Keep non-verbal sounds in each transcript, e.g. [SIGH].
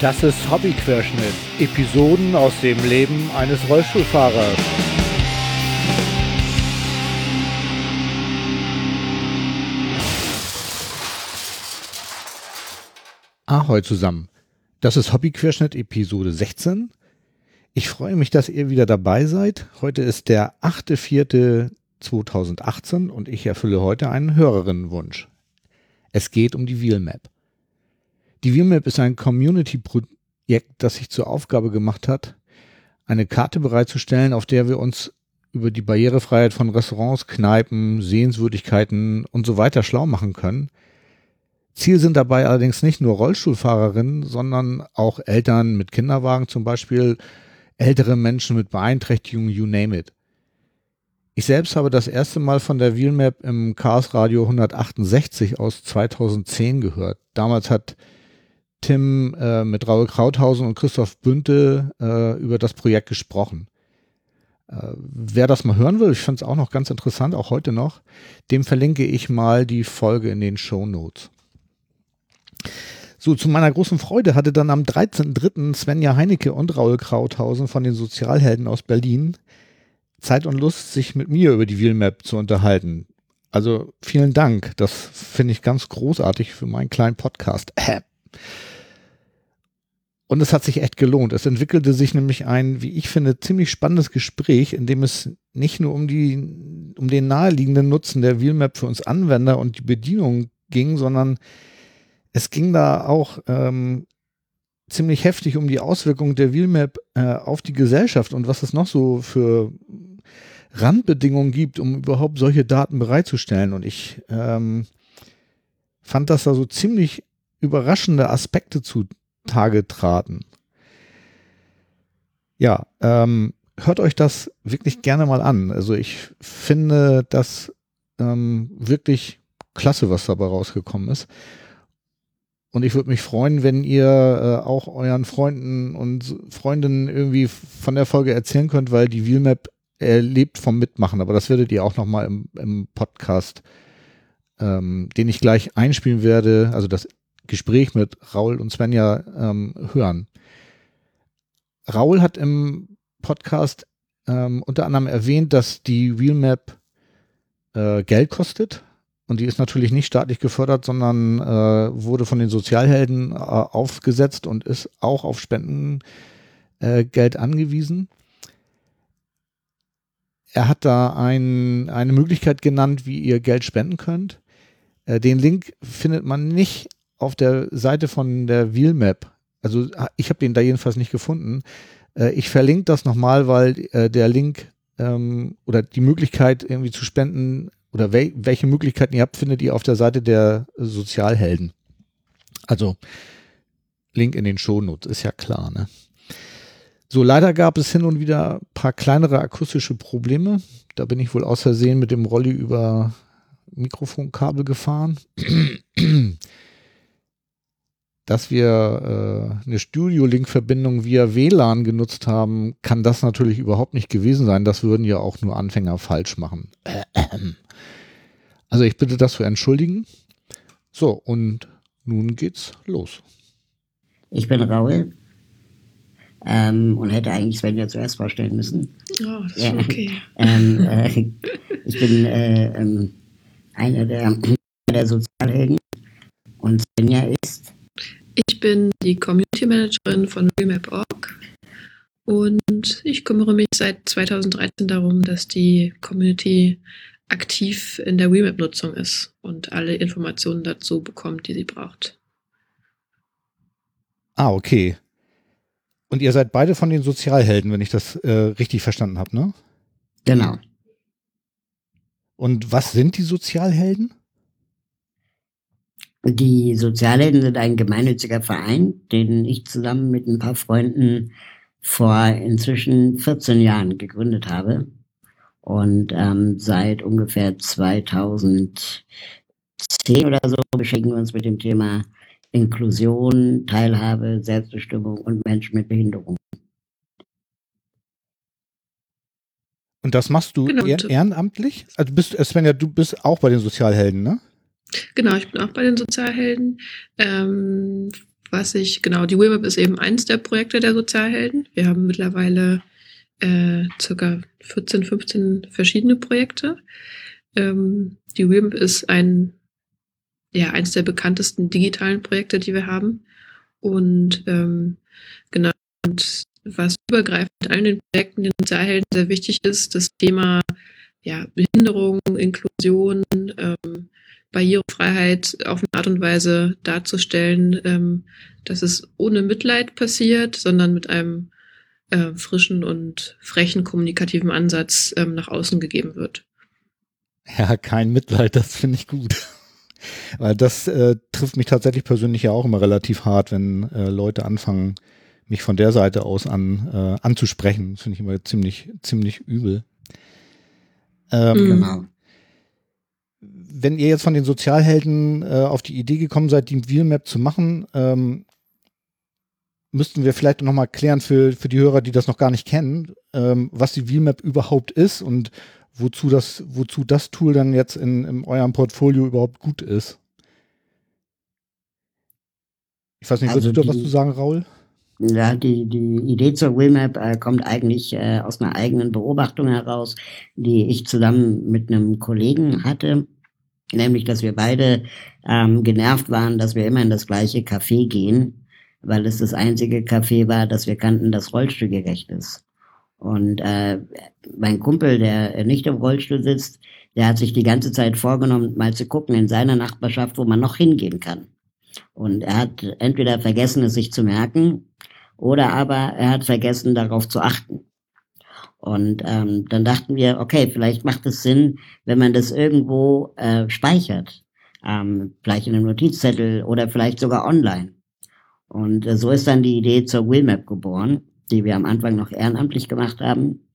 Das ist Hobbyquerschnitt. Episoden aus dem Leben eines Rollstuhlfahrers. Ahoi zusammen. Das ist Hobbyquerschnitt Episode 16. Ich freue mich, dass ihr wieder dabei seid. Heute ist der 8.4.2018 und ich erfülle heute einen Hörerinnenwunsch. Es geht um die Wheelmap. Die Wheelmap ist ein Community-Projekt, das sich zur Aufgabe gemacht hat, eine Karte bereitzustellen, auf der wir uns über die Barrierefreiheit von Restaurants, Kneipen, Sehenswürdigkeiten und so weiter schlau machen können. Ziel sind dabei allerdings nicht nur Rollstuhlfahrerinnen, sondern auch Eltern mit Kinderwagen zum Beispiel, ältere Menschen mit Beeinträchtigungen, you name it. Ich selbst habe das erste Mal von der Wheelmap im Chaos Radio 168 aus 2010 gehört. Damals hat Tim äh, mit Raul Krauthausen und Christoph Bünte äh, über das Projekt gesprochen. Äh, wer das mal hören will, ich finde es auch noch ganz interessant, auch heute noch, dem verlinke ich mal die Folge in den Show Notes. So, zu meiner großen Freude hatte dann am 13.03. Svenja Heinecke und Raul Krauthausen von den Sozialhelden aus Berlin Zeit und Lust, sich mit mir über die Wheelmap zu unterhalten. Also vielen Dank. Das finde ich ganz großartig für meinen kleinen Podcast. Und es hat sich echt gelohnt. Es entwickelte sich nämlich ein, wie ich finde, ziemlich spannendes Gespräch, in dem es nicht nur um die, um den naheliegenden Nutzen der Wheelmap für uns Anwender und die Bedienung ging, sondern es ging da auch ähm, ziemlich heftig um die Auswirkungen der Wheelmap äh, auf die Gesellschaft und was es noch so für Randbedingungen gibt, um überhaupt solche Daten bereitzustellen. Und ich ähm, fand, dass da so ziemlich überraschende Aspekte zutage traten. Ja, ähm, hört euch das wirklich gerne mal an. Also ich finde das ähm, wirklich klasse, was dabei rausgekommen ist. Und ich würde mich freuen, wenn ihr äh, auch euren Freunden und Freundinnen irgendwie von der Folge erzählen könnt, weil die Wheelmap äh, lebt vom Mitmachen. Aber das werdet ihr auch nochmal im, im Podcast, ähm, den ich gleich einspielen werde, also das Gespräch mit Raul und Svenja ähm, hören. Raul hat im Podcast ähm, unter anderem erwähnt, dass die Wheelmap äh, Geld kostet. Und die ist natürlich nicht staatlich gefördert, sondern äh, wurde von den Sozialhelden äh, aufgesetzt und ist auch auf Spendengeld äh, angewiesen. Er hat da ein, eine Möglichkeit genannt, wie ihr Geld spenden könnt. Äh, den Link findet man nicht auf der Seite von der Wheelmap, also ich habe den da jedenfalls nicht gefunden. Äh, ich verlinke das nochmal, weil äh, der Link ähm, oder die Möglichkeit irgendwie zu spenden oder wel welche Möglichkeiten ihr habt, findet ihr auf der Seite der Sozialhelden. Also Link in den Shownotes, ist ja klar, ne? So, leider gab es hin und wieder ein paar kleinere akustische Probleme. Da bin ich wohl aus Versehen mit dem Rolli über Mikrofonkabel gefahren dass wir äh, eine Studio-Link-Verbindung via WLAN genutzt haben, kann das natürlich überhaupt nicht gewesen sein. Das würden ja auch nur Anfänger falsch machen. Also ich bitte das zu entschuldigen. So, und nun geht's los. Ich bin Raul ähm, und hätte eigentlich Svenja zuerst vorstellen müssen. Oh, das ist ja, okay. [LAUGHS] Ähm, äh, ich bin äh, ähm, einer der, der Sozialhelden und Svenja ist ich bin die Community Managerin von Remap.org und ich kümmere mich seit 2013 darum, dass die Community aktiv in der Remap-Nutzung ist und alle Informationen dazu bekommt, die sie braucht. Ah, okay. Und ihr seid beide von den Sozialhelden, wenn ich das äh, richtig verstanden habe, ne? Genau. Und was sind die Sozialhelden? Die Sozialhelden sind ein gemeinnütziger Verein, den ich zusammen mit ein paar Freunden vor inzwischen 14 Jahren gegründet habe. Und ähm, seit ungefähr 2010 oder so beschäftigen wir uns mit dem Thema Inklusion, Teilhabe, Selbstbestimmung und Menschen mit Behinderung. Und das machst du genau. ehrenamtlich? Also bist Svenja, du bist auch bei den Sozialhelden, ne? Genau, ich bin auch bei den Sozialhelden. Ähm, was ich, genau, die Webweb ist eben eins der Projekte der Sozialhelden. Wir haben mittlerweile äh, circa 14, 15 verschiedene Projekte. Ähm, die Webweb ist ein, ja, eins der bekanntesten digitalen Projekte, die wir haben. Und ähm, genau, und was übergreifend in allen den Projekten den Sozialhelden sehr wichtig ist, das Thema ja, Behinderung, Inklusion, ähm, Barrierefreiheit auf eine Art und Weise darzustellen, ähm, dass es ohne Mitleid passiert, sondern mit einem äh, frischen und frechen kommunikativen Ansatz ähm, nach außen gegeben wird. Ja, kein Mitleid, das finde ich gut. [LAUGHS] Weil das äh, trifft mich tatsächlich persönlich ja auch immer relativ hart, wenn äh, Leute anfangen, mich von der Seite aus an äh, anzusprechen. Das finde ich immer ziemlich, ziemlich übel. Ähm, genau. Wenn ihr jetzt von den Sozialhelden äh, auf die Idee gekommen seid, die Wheelmap zu machen, ähm, müssten wir vielleicht noch mal klären für, für die Hörer, die das noch gar nicht kennen, ähm, was die Wheelmap überhaupt ist und wozu das, wozu das Tool dann jetzt in, in eurem Portfolio überhaupt gut ist. Ich weiß nicht, also würdest du da was zu sagen, Raul? Ja, die, die Idee zur Willmap äh, kommt eigentlich äh, aus einer eigenen Beobachtung heraus, die ich zusammen mit einem Kollegen hatte. Nämlich, dass wir beide ähm, genervt waren, dass wir immer in das gleiche Café gehen, weil es das einzige Café war, das wir kannten, das rollstuhlgerecht ist. Und äh, mein Kumpel, der nicht im Rollstuhl sitzt, der hat sich die ganze Zeit vorgenommen, mal zu gucken in seiner Nachbarschaft, wo man noch hingehen kann. Und er hat entweder vergessen, es sich zu merken, oder aber er hat vergessen, darauf zu achten. Und ähm, dann dachten wir, okay, vielleicht macht es Sinn, wenn man das irgendwo äh, speichert. Ähm, vielleicht in einem Notizzettel oder vielleicht sogar online. Und äh, so ist dann die Idee zur Willmap geboren, die wir am Anfang noch ehrenamtlich gemacht haben.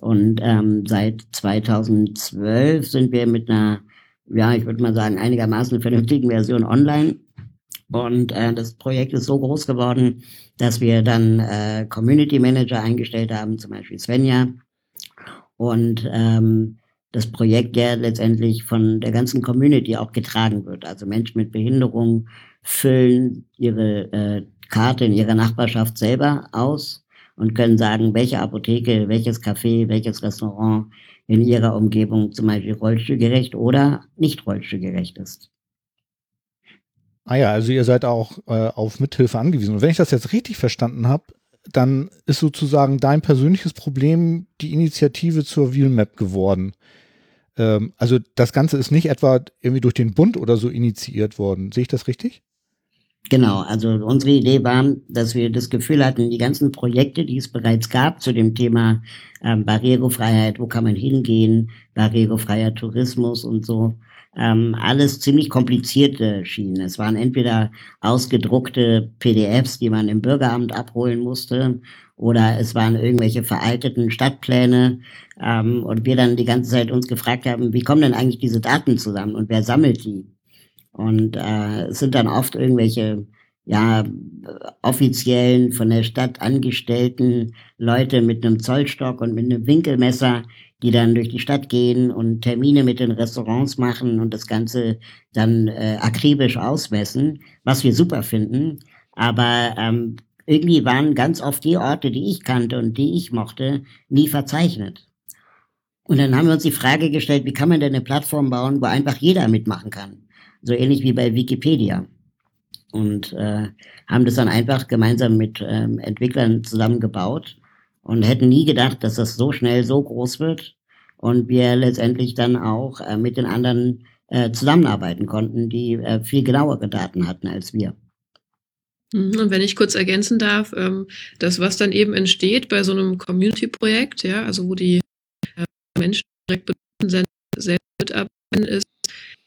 Und ähm, seit 2012 sind wir mit einer, ja, ich würde mal sagen, einigermaßen vernünftigen Version online. Und äh, das Projekt ist so groß geworden, dass wir dann äh, Community Manager eingestellt haben, zum Beispiel Svenja. Und ähm, das Projekt ja letztendlich von der ganzen Community auch getragen wird. Also Menschen mit Behinderung füllen ihre äh, Karte in ihrer Nachbarschaft selber aus und können sagen, welche Apotheke, welches Café, welches Restaurant in ihrer Umgebung zum Beispiel rollstuhlgerecht oder nicht rollstuhlgerecht ist. Ah ja, also ihr seid auch äh, auf Mithilfe angewiesen. Und wenn ich das jetzt richtig verstanden habe, dann ist sozusagen dein persönliches Problem die Initiative zur Wheelmap geworden. Ähm, also das Ganze ist nicht etwa irgendwie durch den Bund oder so initiiert worden. Sehe ich das richtig? Genau, also unsere Idee war, dass wir das Gefühl hatten, die ganzen Projekte, die es bereits gab zu dem Thema ähm, Barrierefreiheit, wo kann man hingehen, barrierefreier Tourismus und so, ähm, alles ziemlich komplizierte schienen. Es waren entweder ausgedruckte PDFs, die man im Bürgeramt abholen musste, oder es waren irgendwelche veralteten Stadtpläne ähm, und wir dann die ganze Zeit uns gefragt haben, wie kommen denn eigentlich diese Daten zusammen und wer sammelt die? Und äh, es sind dann oft irgendwelche ja, offiziellen, von der Stadt angestellten Leute mit einem Zollstock und mit einem Winkelmesser, die dann durch die Stadt gehen und Termine mit den Restaurants machen und das Ganze dann äh, akribisch ausmessen, was wir super finden. Aber ähm, irgendwie waren ganz oft die Orte, die ich kannte und die ich mochte, nie verzeichnet. Und dann haben wir uns die Frage gestellt, wie kann man denn eine Plattform bauen, wo einfach jeder mitmachen kann? So ähnlich wie bei Wikipedia. Und äh, haben das dann einfach gemeinsam mit ähm, Entwicklern zusammengebaut und hätten nie gedacht, dass das so schnell so groß wird und wir letztendlich dann auch äh, mit den anderen äh, zusammenarbeiten konnten, die äh, viel genauere Daten hatten als wir. Mhm, und wenn ich kurz ergänzen darf, ähm, das, was dann eben entsteht bei so einem Community-Projekt, ja, also wo die äh, Menschen direkt betroffen selbst mitarbeiten, ist,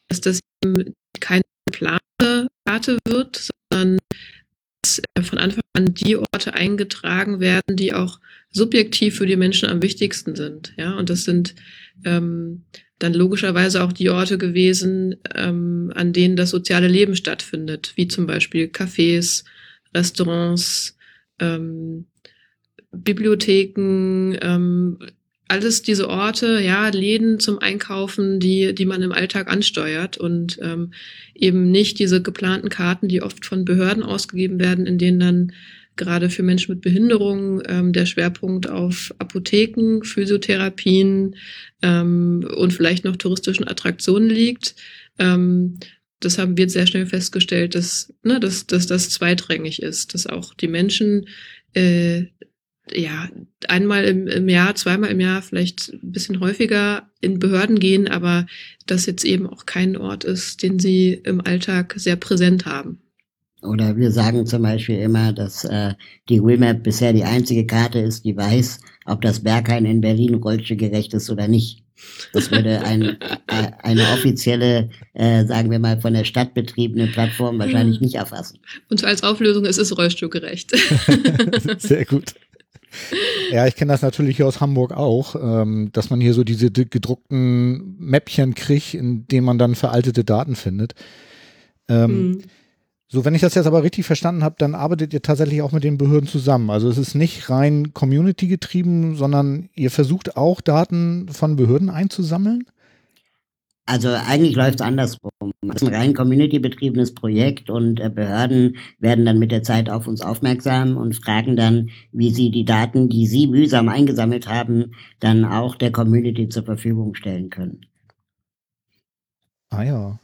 dass das eben keine geplante Karte wird, sondern dass äh, von Anfang an die Orte eingetragen werden, die auch subjektiv für die Menschen am wichtigsten sind. Ja, und das sind ähm, dann logischerweise auch die Orte gewesen, ähm, an denen das soziale Leben stattfindet, wie zum Beispiel Cafés, Restaurants, ähm, Bibliotheken, ähm, alles diese Orte, ja, Läden zum Einkaufen, die, die man im Alltag ansteuert und ähm, eben nicht diese geplanten Karten, die oft von Behörden ausgegeben werden, in denen dann gerade für Menschen mit Behinderung ähm, der Schwerpunkt auf Apotheken, Physiotherapien ähm, und vielleicht noch touristischen Attraktionen liegt. Ähm, das haben wir sehr schnell festgestellt, dass, ne, dass, dass das zweitrangig ist, dass auch die Menschen äh, ja einmal im, im Jahr, zweimal im Jahr, vielleicht ein bisschen häufiger in Behörden gehen, aber das jetzt eben auch kein Ort ist, den sie im Alltag sehr präsent haben. Oder wir sagen zum Beispiel immer, dass äh, die WIMAP bisher die einzige Karte ist, die weiß, ob das Berghain in Berlin rollstuhlgerecht ist oder nicht. Das würde ein, äh, eine offizielle, äh, sagen wir mal, von der Stadt betriebene Plattform wahrscheinlich nicht erfassen. Und als Auflösung ist es rollstuhlgerecht. [LAUGHS] [LAUGHS] Sehr gut. Ja, ich kenne das natürlich aus Hamburg auch, ähm, dass man hier so diese gedruckten Mäppchen kriegt, in denen man dann veraltete Daten findet. Ähm, mhm. So, wenn ich das jetzt aber richtig verstanden habe, dann arbeitet ihr tatsächlich auch mit den Behörden zusammen. Also es ist nicht rein Community getrieben, sondern ihr versucht auch Daten von Behörden einzusammeln? Also eigentlich läuft es andersrum. Es ist ein rein community-betriebenes Projekt und äh, Behörden werden dann mit der Zeit auf uns aufmerksam und fragen dann, wie sie die Daten, die sie mühsam eingesammelt haben, dann auch der Community zur Verfügung stellen können. Ah ja.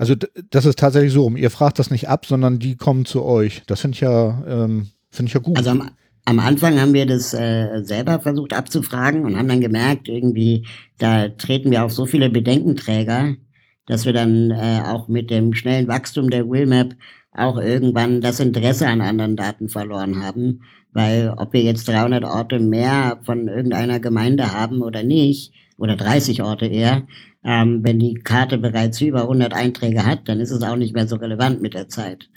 Also das ist tatsächlich so, ihr fragt das nicht ab, sondern die kommen zu euch. Das finde ich ja, ähm, finde ich ja gut. Also am, am Anfang haben wir das äh, selber versucht abzufragen und haben dann gemerkt, irgendwie, da treten wir auf so viele Bedenkenträger, dass wir dann äh, auch mit dem schnellen Wachstum der Willmap auch irgendwann das Interesse an anderen Daten verloren haben, weil ob wir jetzt 300 Orte mehr von irgendeiner Gemeinde haben oder nicht, oder 30 Orte eher, ähm, wenn die Karte bereits über 100 Einträge hat, dann ist es auch nicht mehr so relevant mit der Zeit.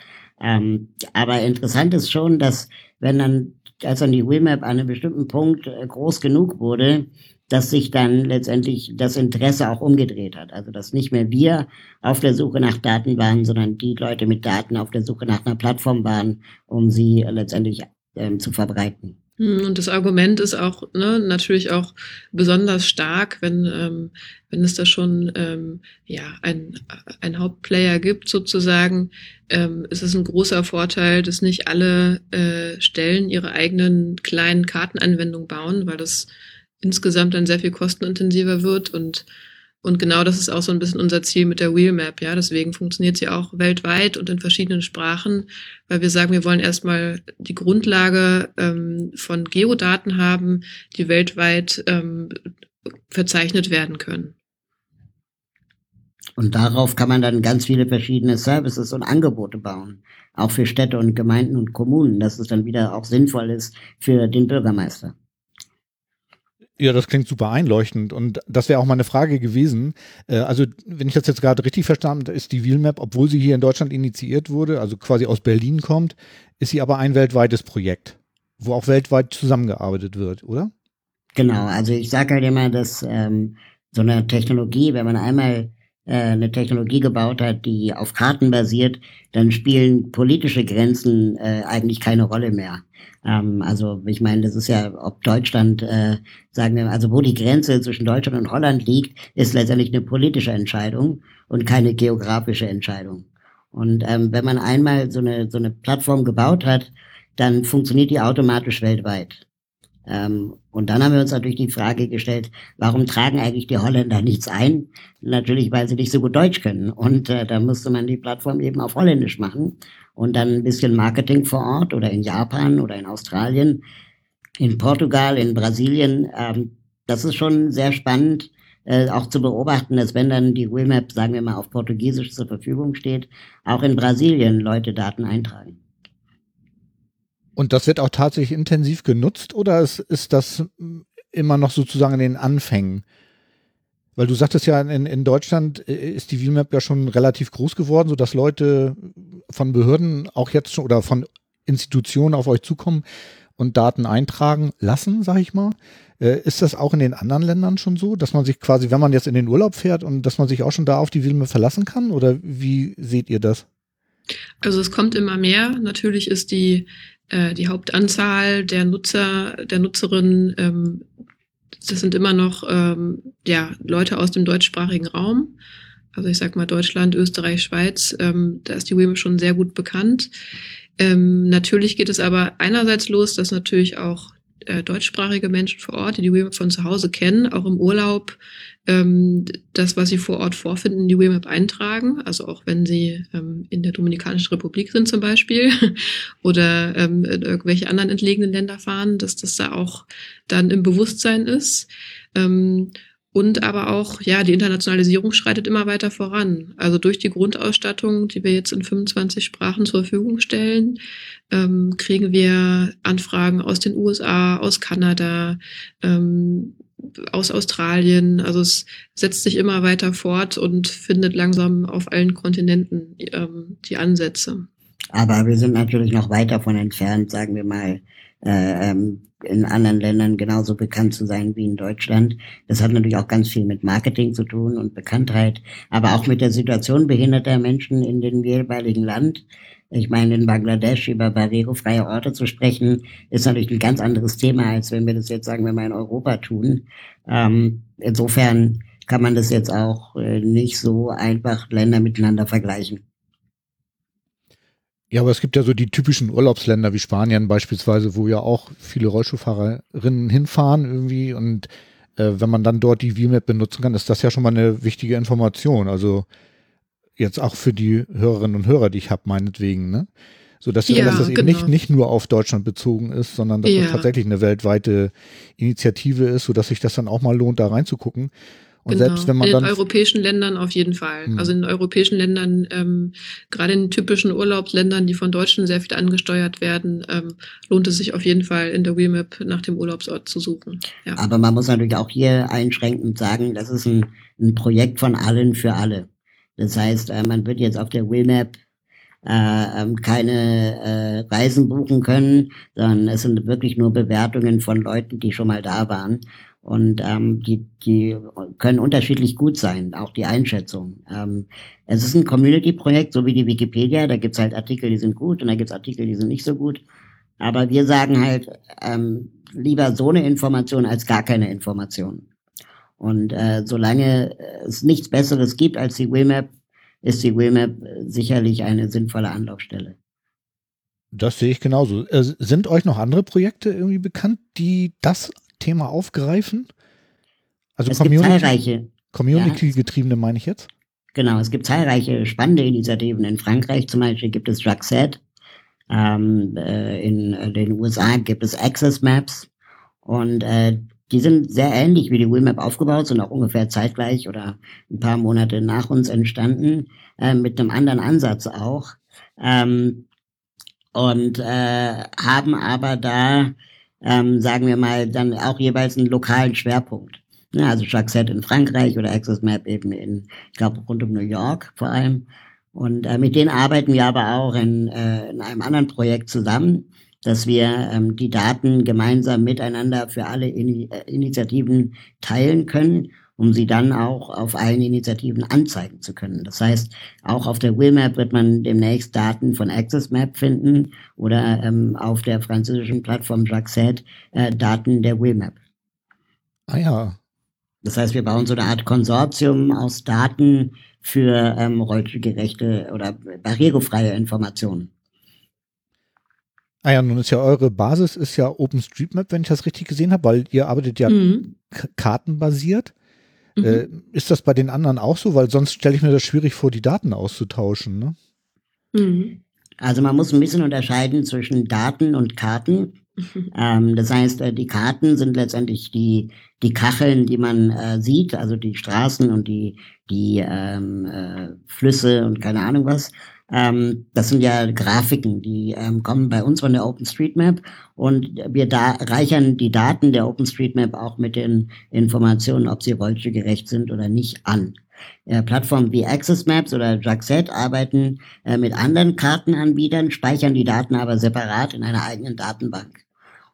Ähm, aber interessant ist schon, dass wenn dann, als dann die Wimap an einem bestimmten Punkt äh, groß genug wurde, dass sich dann letztendlich das Interesse auch umgedreht hat. Also dass nicht mehr wir auf der Suche nach Daten waren, sondern die Leute mit Daten auf der Suche nach einer Plattform waren, um sie letztendlich ähm, zu verbreiten. Hm, und das Argument ist auch ne, natürlich auch besonders stark, wenn, ähm, wenn es da schon ähm, ja, ein, ein Hauptplayer gibt, sozusagen, ähm, ist es ein großer Vorteil, dass nicht alle äh, Stellen ihre eigenen kleinen Kartenanwendungen bauen, weil das insgesamt dann sehr viel kostenintensiver wird und und genau das ist auch so ein bisschen unser Ziel mit der Wheelmap, ja. Deswegen funktioniert sie auch weltweit und in verschiedenen Sprachen, weil wir sagen, wir wollen erstmal die Grundlage ähm, von Geodaten haben, die weltweit ähm, verzeichnet werden können. Und darauf kann man dann ganz viele verschiedene Services und Angebote bauen. Auch für Städte und Gemeinden und Kommunen, dass es dann wieder auch sinnvoll ist für den Bürgermeister. Ja, das klingt super einleuchtend und das wäre auch meine Frage gewesen. Äh, also, wenn ich das jetzt gerade richtig verstanden habe, ist die Wheelmap, obwohl sie hier in Deutschland initiiert wurde, also quasi aus Berlin kommt, ist sie aber ein weltweites Projekt, wo auch weltweit zusammengearbeitet wird, oder? Genau, also ich sage halt immer, dass ähm, so eine Technologie, wenn man einmal eine Technologie gebaut hat, die auf Karten basiert, dann spielen politische Grenzen äh, eigentlich keine Rolle mehr. Ähm, also ich meine, das ist ja, ob Deutschland, äh, sagen wir, also wo die Grenze zwischen Deutschland und Holland liegt, ist letztendlich eine politische Entscheidung und keine geografische Entscheidung. Und ähm, wenn man einmal so eine, so eine Plattform gebaut hat, dann funktioniert die automatisch weltweit. Ähm, und dann haben wir uns natürlich die Frage gestellt, warum tragen eigentlich die Holländer nichts ein? Natürlich, weil sie nicht so gut Deutsch können. Und äh, da musste man die Plattform eben auf Holländisch machen und dann ein bisschen Marketing vor Ort oder in Japan oder in Australien, in Portugal, in Brasilien. Ähm, das ist schon sehr spannend, äh, auch zu beobachten, dass wenn dann die Wimap, sagen wir mal, auf Portugiesisch zur Verfügung steht, auch in Brasilien Leute Daten eintragen. Und das wird auch tatsächlich intensiv genutzt oder ist, ist das immer noch sozusagen in den Anfängen? Weil du sagtest ja, in, in Deutschland äh, ist die VMAP ja schon relativ groß geworden, sodass Leute von Behörden auch jetzt schon oder von Institutionen auf euch zukommen und Daten eintragen lassen, sag ich mal. Äh, ist das auch in den anderen Ländern schon so, dass man sich quasi, wenn man jetzt in den Urlaub fährt und dass man sich auch schon da auf die VMAP verlassen kann? Oder wie seht ihr das? Also es kommt immer mehr. Natürlich ist die, äh, die Hauptanzahl der Nutzer, der Nutzerinnen ähm, das sind immer noch ähm, ja, Leute aus dem deutschsprachigen Raum. Also ich sag mal Deutschland, Österreich, Schweiz, ähm, da ist die WIMAP schon sehr gut bekannt. Ähm, natürlich geht es aber einerseits los, dass natürlich auch äh, deutschsprachige Menschen vor Ort, die die WIMAP von zu Hause kennen, auch im Urlaub ähm, das, was sie vor Ort vorfinden, in die WMAP eintragen. Also auch wenn sie ähm, in der Dominikanischen Republik sind zum Beispiel [LAUGHS] oder ähm, in irgendwelche anderen entlegenen Länder fahren, dass das da auch dann im Bewusstsein ist. Ähm, und aber auch, ja, die Internationalisierung schreitet immer weiter voran. Also durch die Grundausstattung, die wir jetzt in 25 Sprachen zur Verfügung stellen, ähm, kriegen wir Anfragen aus den USA, aus Kanada, ähm, aus Australien. Also es setzt sich immer weiter fort und findet langsam auf allen Kontinenten ähm, die Ansätze. Aber wir sind natürlich noch weit davon entfernt, sagen wir mal, äh, ähm, in anderen Ländern genauso bekannt zu sein wie in Deutschland. Das hat natürlich auch ganz viel mit Marketing zu tun und Bekanntheit, aber auch mit der Situation behinderter Menschen in dem jeweiligen Land. Ich meine, in Bangladesch über barrierefreie Orte zu sprechen, ist natürlich ein ganz anderes Thema, als wenn wir das jetzt, sagen wir mal, in Europa tun. Ähm, insofern kann man das jetzt auch äh, nicht so einfach Länder miteinander vergleichen. Ja, aber es gibt ja so die typischen Urlaubsländer wie Spanien beispielsweise, wo ja auch viele Rollstuhlfahrerinnen hinfahren irgendwie und äh, wenn man dann dort die VMAP benutzen kann, ist das ja schon mal eine wichtige Information. Also jetzt auch für die Hörerinnen und Hörer, die ich habe, meinetwegen, ne? So dass, ja, dass das genau. eben nicht, nicht nur auf Deutschland bezogen ist, sondern dass ja. das tatsächlich eine weltweite Initiative ist, so dass sich das dann auch mal lohnt, da reinzugucken. Und genau. selbst wenn man in dann den europäischen Ländern auf jeden Fall. Hm. Also in europäischen Ländern, ähm, gerade in typischen Urlaubsländern, die von Deutschen sehr viel angesteuert werden, ähm, lohnt es sich auf jeden Fall in der WeMap nach dem Urlaubsort zu suchen. Ja. Aber man muss natürlich auch hier einschränkend sagen, das ist ein, ein Projekt von allen für alle. Das heißt, äh, man wird jetzt auf der WillMap äh, ähm, keine äh, Reisen buchen können, sondern es sind wirklich nur Bewertungen von Leuten, die schon mal da waren. Und ähm, die, die können unterschiedlich gut sein, auch die Einschätzung. Ähm, es ist ein Community-Projekt, so wie die Wikipedia. Da gibt's halt Artikel, die sind gut und da gibt's Artikel, die sind nicht so gut. Aber wir sagen halt ähm, lieber so eine Information als gar keine Information. Und äh, solange es nichts Besseres gibt als die WMAP, ist die WMAP sicherlich eine sinnvolle Anlaufstelle. Das sehe ich genauso. Äh, sind euch noch andere Projekte irgendwie bekannt, die das Thema aufgreifen? Also es Community, gibt zahlreiche. Community-getriebene meine ich jetzt? Genau, es gibt zahlreiche spannende Initiativen. In Frankreich zum Beispiel gibt es Jackset. Ähm, äh, in äh, den USA gibt es Access Maps. Und äh, die sind sehr ähnlich wie die Wimap aufgebaut, sind auch ungefähr zeitgleich oder ein paar Monate nach uns entstanden, äh, mit einem anderen Ansatz auch. Ähm, und äh, haben aber da, ähm, sagen wir mal, dann auch jeweils einen lokalen Schwerpunkt. Ja, also Jackset in Frankreich oder Access Map eben in, ich glaube, rund um New York vor allem. Und äh, mit denen arbeiten wir aber auch in, äh, in einem anderen Projekt zusammen dass wir ähm, die Daten gemeinsam miteinander für alle In äh, Initiativen teilen können, um sie dann auch auf allen Initiativen anzeigen zu können. Das heißt, auch auf der WillMap wird man demnächst Daten von AccessMap finden oder ähm, auf der französischen Plattform Jackset äh, Daten der WillMap. Ah ja. Das heißt, wir bauen so eine Art Konsortium aus Daten für ähm, rollstuhlgerechte oder barrierefreie Informationen. Ah ja, nun ist ja eure Basis ist ja OpenStreetMap, wenn ich das richtig gesehen habe, weil ihr arbeitet ja mhm. kartenbasiert. Mhm. Äh, ist das bei den anderen auch so? Weil sonst stelle ich mir das schwierig vor, die Daten auszutauschen. Ne? Mhm. Also man muss ein bisschen unterscheiden zwischen Daten und Karten. Ähm, das heißt, äh, die Karten sind letztendlich die, die Kacheln, die man äh, sieht, also die Straßen und die, die ähm, äh, Flüsse und keine Ahnung was. Ähm, das sind ja Grafiken, die ähm, kommen bei uns von der OpenStreetMap und wir da reichern die Daten der OpenStreetMap auch mit den Informationen, ob sie rollstuhlgerecht sind oder nicht, an. Äh, Plattformen wie Access Maps oder Jackset arbeiten äh, mit anderen Kartenanbietern, speichern die Daten aber separat in einer eigenen Datenbank.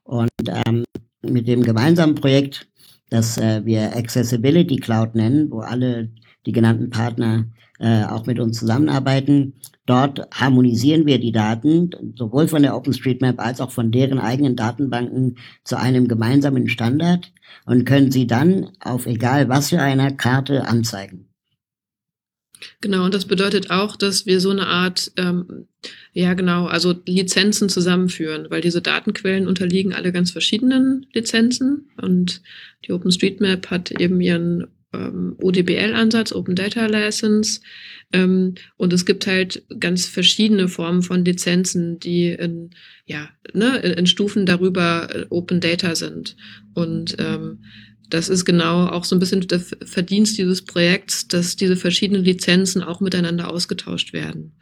Und ähm, mit dem gemeinsamen Projekt das äh, wir Accessibility Cloud nennen, wo alle die genannten Partner äh, auch mit uns zusammenarbeiten. Dort harmonisieren wir die Daten, sowohl von der OpenStreetMap als auch von deren eigenen Datenbanken zu einem gemeinsamen Standard und können sie dann auf egal was für einer Karte anzeigen. Genau, und das bedeutet auch, dass wir so eine Art, ähm, ja genau, also Lizenzen zusammenführen, weil diese Datenquellen unterliegen alle ganz verschiedenen Lizenzen und die OpenStreetMap hat eben ihren ähm, ODBL-Ansatz, Open Data License. Ähm, und es gibt halt ganz verschiedene Formen von Lizenzen, die in, ja, ne, in Stufen darüber äh, Open Data sind. Und ähm, das ist genau auch so ein bisschen der Verdienst dieses Projekts, dass diese verschiedenen Lizenzen auch miteinander ausgetauscht werden.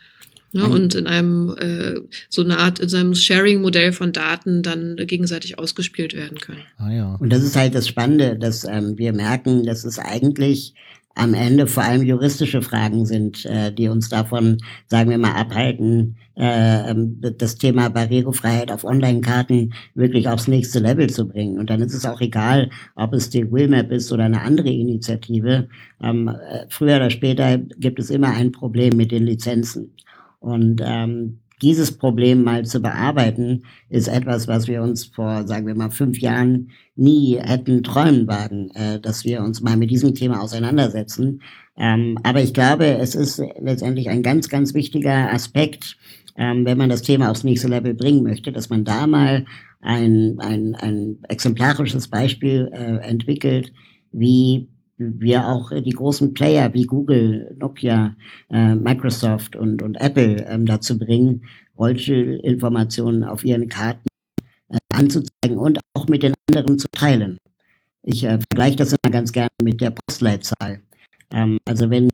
Ne, mhm. und in einem äh, so eine Art in seinem Sharing-Modell von Daten dann gegenseitig ausgespielt werden können. Ah, ja. Und das ist halt das Spannende, dass ähm, wir merken, dass es eigentlich am Ende vor allem juristische Fragen sind, äh, die uns davon, sagen wir mal, abhalten, äh, ähm, das Thema Barrierefreiheit auf Online-Karten wirklich aufs nächste Level zu bringen. Und dann ist es auch egal, ob es die Willmap ist oder eine andere Initiative. Ähm, äh, früher oder später gibt es immer ein Problem mit den Lizenzen. Und ähm, dieses Problem mal zu bearbeiten, ist etwas, was wir uns vor, sagen wir mal, fünf Jahren nie hätten träumen wagen, äh, dass wir uns mal mit diesem Thema auseinandersetzen. Ähm, aber ich glaube, es ist letztendlich ein ganz, ganz wichtiger Aspekt, ähm, wenn man das Thema aufs nächste Level bringen möchte, dass man da mal ein, ein, ein exemplarisches Beispiel äh, entwickelt, wie wir auch die großen Player wie Google, Nokia, äh, Microsoft und, und Apple ähm, dazu bringen, solche Informationen auf ihren Karten äh, anzuzeigen und auch mit den anderen zu teilen. Ich äh, vergleiche das immer ganz gerne mit der Postleitzahl. Ähm, also wenn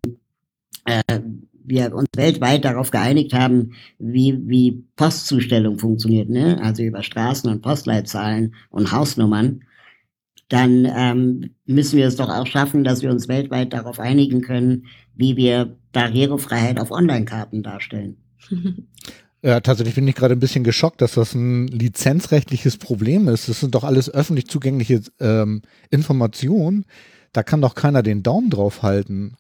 äh, wir uns weltweit darauf geeinigt haben, wie, wie Postzustellung funktioniert, ne? also über Straßen und Postleitzahlen und Hausnummern, dann ähm, müssen wir es doch auch schaffen, dass wir uns weltweit darauf einigen können, wie wir Barrierefreiheit auf Online-Karten darstellen. [LAUGHS] Ja, tatsächlich bin ich gerade ein bisschen geschockt, dass das ein lizenzrechtliches Problem ist. Das sind doch alles öffentlich zugängliche ähm, Informationen. Da kann doch keiner den Daumen drauf halten.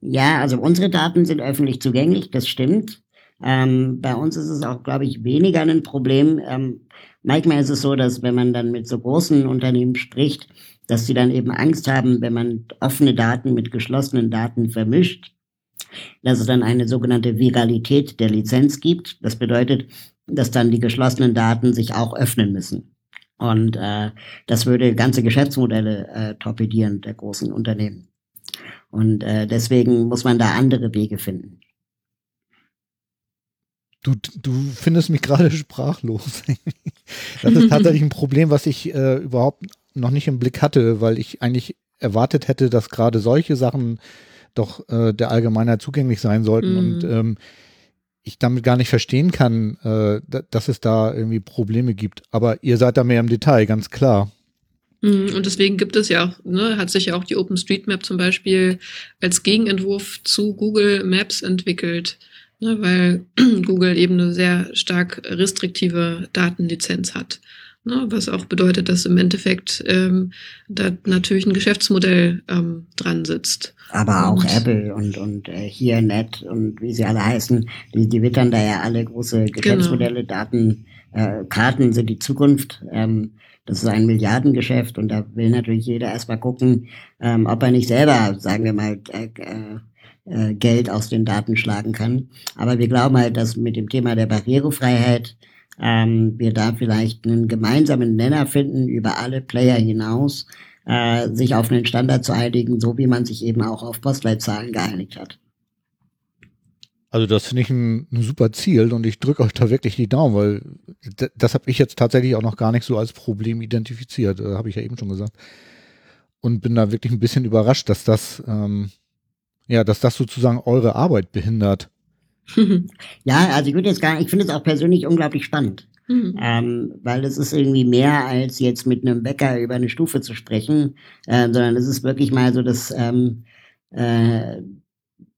Ja, also unsere Daten sind öffentlich zugänglich, das stimmt. Ähm, bei uns ist es auch, glaube ich, weniger ein Problem. Ähm, Manchmal ist es so, dass wenn man dann mit so großen Unternehmen spricht, dass sie dann eben Angst haben, wenn man offene Daten mit geschlossenen Daten vermischt, dass es dann eine sogenannte Viralität der Lizenz gibt. Das bedeutet, dass dann die geschlossenen Daten sich auch öffnen müssen. Und äh, das würde ganze Geschäftsmodelle äh, torpedieren der großen Unternehmen. Und äh, deswegen muss man da andere Wege finden. Du, du findest mich gerade [LAUGHS] sprachlos. [LAUGHS] das ist tatsächlich ein Problem, was ich äh, überhaupt noch nicht im Blick hatte, weil ich eigentlich erwartet hätte, dass gerade solche Sachen doch äh, der Allgemeinheit zugänglich sein sollten. Mm. Und ähm, ich damit gar nicht verstehen kann, äh, dass es da irgendwie Probleme gibt. Aber ihr seid da mehr im Detail, ganz klar. Mhm, und deswegen gibt es ja auch, ne, hat sich ja auch die OpenStreetMap zum Beispiel als Gegenentwurf zu Google Maps entwickelt ne, weil [CLEARS THROAT] Google eben eine sehr stark restriktive Datenlizenz hat. Ne, was auch bedeutet, dass im Endeffekt ähm, da natürlich ein Geschäftsmodell ähm, dran sitzt. Aber auch und, Apple und, und äh, hier Net und wie sie alle heißen, die, die wittern da ja alle große genau. Geschäftsmodelle, genau. Daten, äh, Karten sind die Zukunft. Ähm, das ist ein Milliardengeschäft und da will natürlich jeder erstmal gucken, ähm, ob er nicht selber, sagen wir mal, äh, äh Geld aus den Daten schlagen kann. Aber wir glauben halt, dass mit dem Thema der Barrierefreiheit ähm, wir da vielleicht einen gemeinsamen Nenner finden über alle Player hinaus, äh, sich auf einen Standard zu einigen, so wie man sich eben auch auf Postleitzahlen geeinigt hat. Also das finde ich ein, ein, super Ziel und ich drücke euch da wirklich die Daumen, weil das habe ich jetzt tatsächlich auch noch gar nicht so als Problem identifiziert, äh, habe ich ja eben schon gesagt. Und bin da wirklich ein bisschen überrascht, dass das ähm, ja, dass das sozusagen eure Arbeit behindert. [LAUGHS] ja, also ich würde jetzt gar, ich finde es auch persönlich unglaublich spannend. Mhm. Ähm, weil es ist irgendwie mehr als jetzt mit einem Bäcker über eine Stufe zu sprechen, äh, sondern es ist wirklich mal so das, ähm, äh,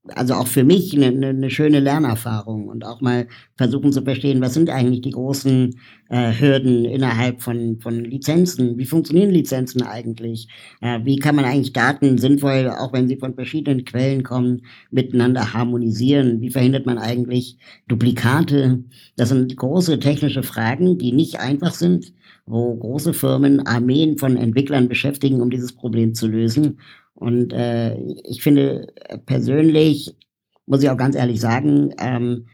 also auch für mich eine, eine, schöne Lernerfahrung und auch mal versuchen zu verstehen, was sind eigentlich die großen äh, Hürden innerhalb von, von Lizenzen? Wie funktionieren Lizenzen eigentlich? Äh, wie kann man eigentlich Daten sinnvoll, auch wenn sie von verschiedenen Quellen kommen, miteinander harmonisieren? Wie verhindert man eigentlich Duplikate? Das sind große technische Fragen, die nicht einfach sind, wo große Firmen Armeen von Entwicklern beschäftigen, um dieses Problem zu lösen. Und äh, ich finde persönlich, muss ich auch ganz ehrlich sagen, ähm,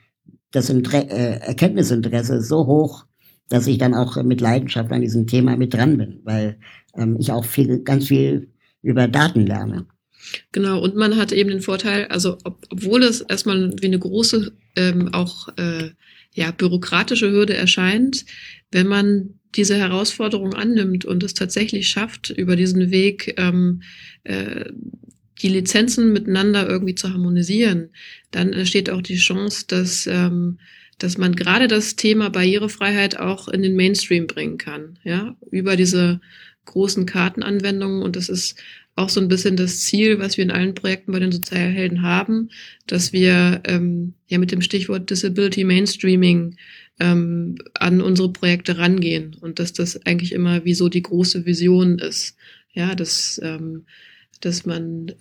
das Inter äh, Erkenntnisinteresse ist so hoch, dass ich dann auch mit Leidenschaft an diesem Thema mit dran bin, weil ähm, ich auch viel, ganz viel über Daten lerne. Genau, und man hat eben den Vorteil, also ob, obwohl es erstmal wie eine große, ähm, auch äh, ja, bürokratische Hürde erscheint, wenn man diese Herausforderung annimmt und es tatsächlich schafft, über diesen Weg ähm, äh, die Lizenzen miteinander irgendwie zu harmonisieren, dann entsteht auch die Chance, dass, ähm, dass man gerade das Thema Barrierefreiheit auch in den Mainstream bringen kann, ja, über diese großen Kartenanwendungen. Und das ist auch so ein bisschen das Ziel, was wir in allen Projekten bei den Sozialhelden haben, dass wir ähm, ja mit dem Stichwort Disability Mainstreaming ähm, an unsere Projekte rangehen und dass das eigentlich immer wie so die große Vision ist. Ja, dass, ähm, dass man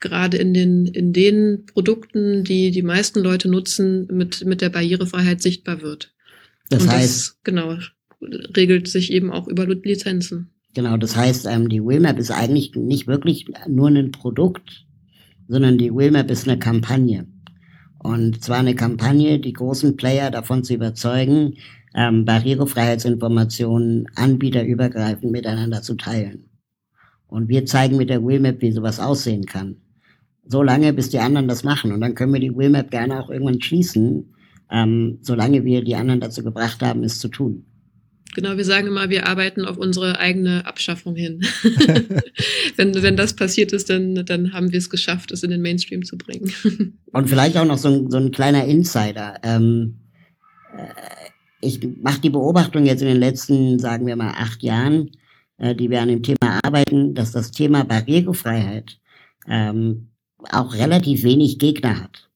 gerade in den, in den Produkten, die die meisten Leute nutzen, mit, mit der Barrierefreiheit sichtbar wird. Das und heißt, das, genau, regelt sich eben auch über Lizenzen. Genau, das heißt, ähm, die Willmap ist eigentlich nicht wirklich nur ein Produkt, sondern die Willmap ist eine Kampagne. Und zwar eine Kampagne, die großen Player davon zu überzeugen, ähm, Barrierefreiheitsinformationen anbieterübergreifend miteinander zu teilen. Und wir zeigen mit der Wheelmap, wie sowas aussehen kann. So lange, bis die anderen das machen. Und dann können wir die Wheelmap gerne auch irgendwann schließen, ähm, solange wir die anderen dazu gebracht haben, es zu tun. Genau, wir sagen immer, wir arbeiten auf unsere eigene Abschaffung hin. [LAUGHS] [LAUGHS] wenn, wenn das passiert ist, dann, dann haben wir es geschafft, es in den Mainstream zu bringen. [LAUGHS] Und vielleicht auch noch so ein, so ein kleiner Insider. Ähm, äh, ich mache die Beobachtung jetzt in den letzten, sagen wir mal, acht Jahren, äh, die wir an dem Thema arbeiten, dass das Thema Barrierefreiheit ähm, auch relativ wenig Gegner hat.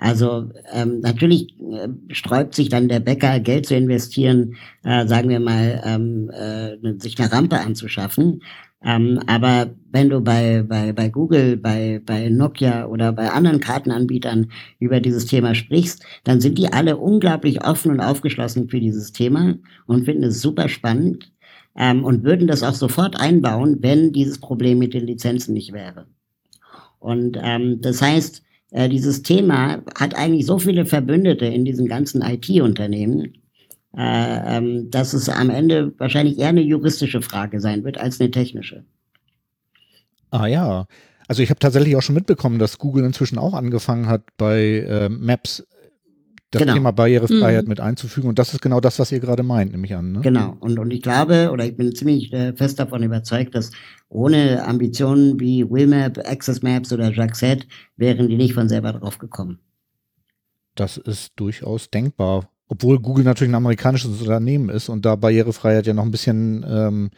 Also ähm, natürlich äh, sträubt sich dann der Bäcker, Geld zu investieren, äh, sagen wir mal, ähm, äh, sich eine Rampe anzuschaffen. Ähm, aber wenn du bei, bei, bei Google, bei, bei Nokia oder bei anderen Kartenanbietern über dieses Thema sprichst, dann sind die alle unglaublich offen und aufgeschlossen für dieses Thema und finden es super spannend ähm, und würden das auch sofort einbauen, wenn dieses Problem mit den Lizenzen nicht wäre. Und ähm, das heißt, äh, dieses Thema hat eigentlich so viele Verbündete in diesen ganzen IT-Unternehmen, äh, ähm, dass es am Ende wahrscheinlich eher eine juristische Frage sein wird als eine technische. Ah ja. Also ich habe tatsächlich auch schon mitbekommen, dass Google inzwischen auch angefangen hat, bei äh, Maps das genau. Thema Barrierefreiheit mhm. mit einzufügen. Und das ist genau das, was ihr gerade meint, nehme ich an. Ne? Genau. Und, und ich glaube, oder ich bin ziemlich äh, fest davon überzeugt, dass ohne Ambitionen wie Willmap, Access Maps oder Jackset wären die nicht von selber drauf gekommen. Das ist durchaus denkbar. Obwohl Google natürlich ein amerikanisches Unternehmen ist und da Barrierefreiheit ja noch ein bisschen ähm,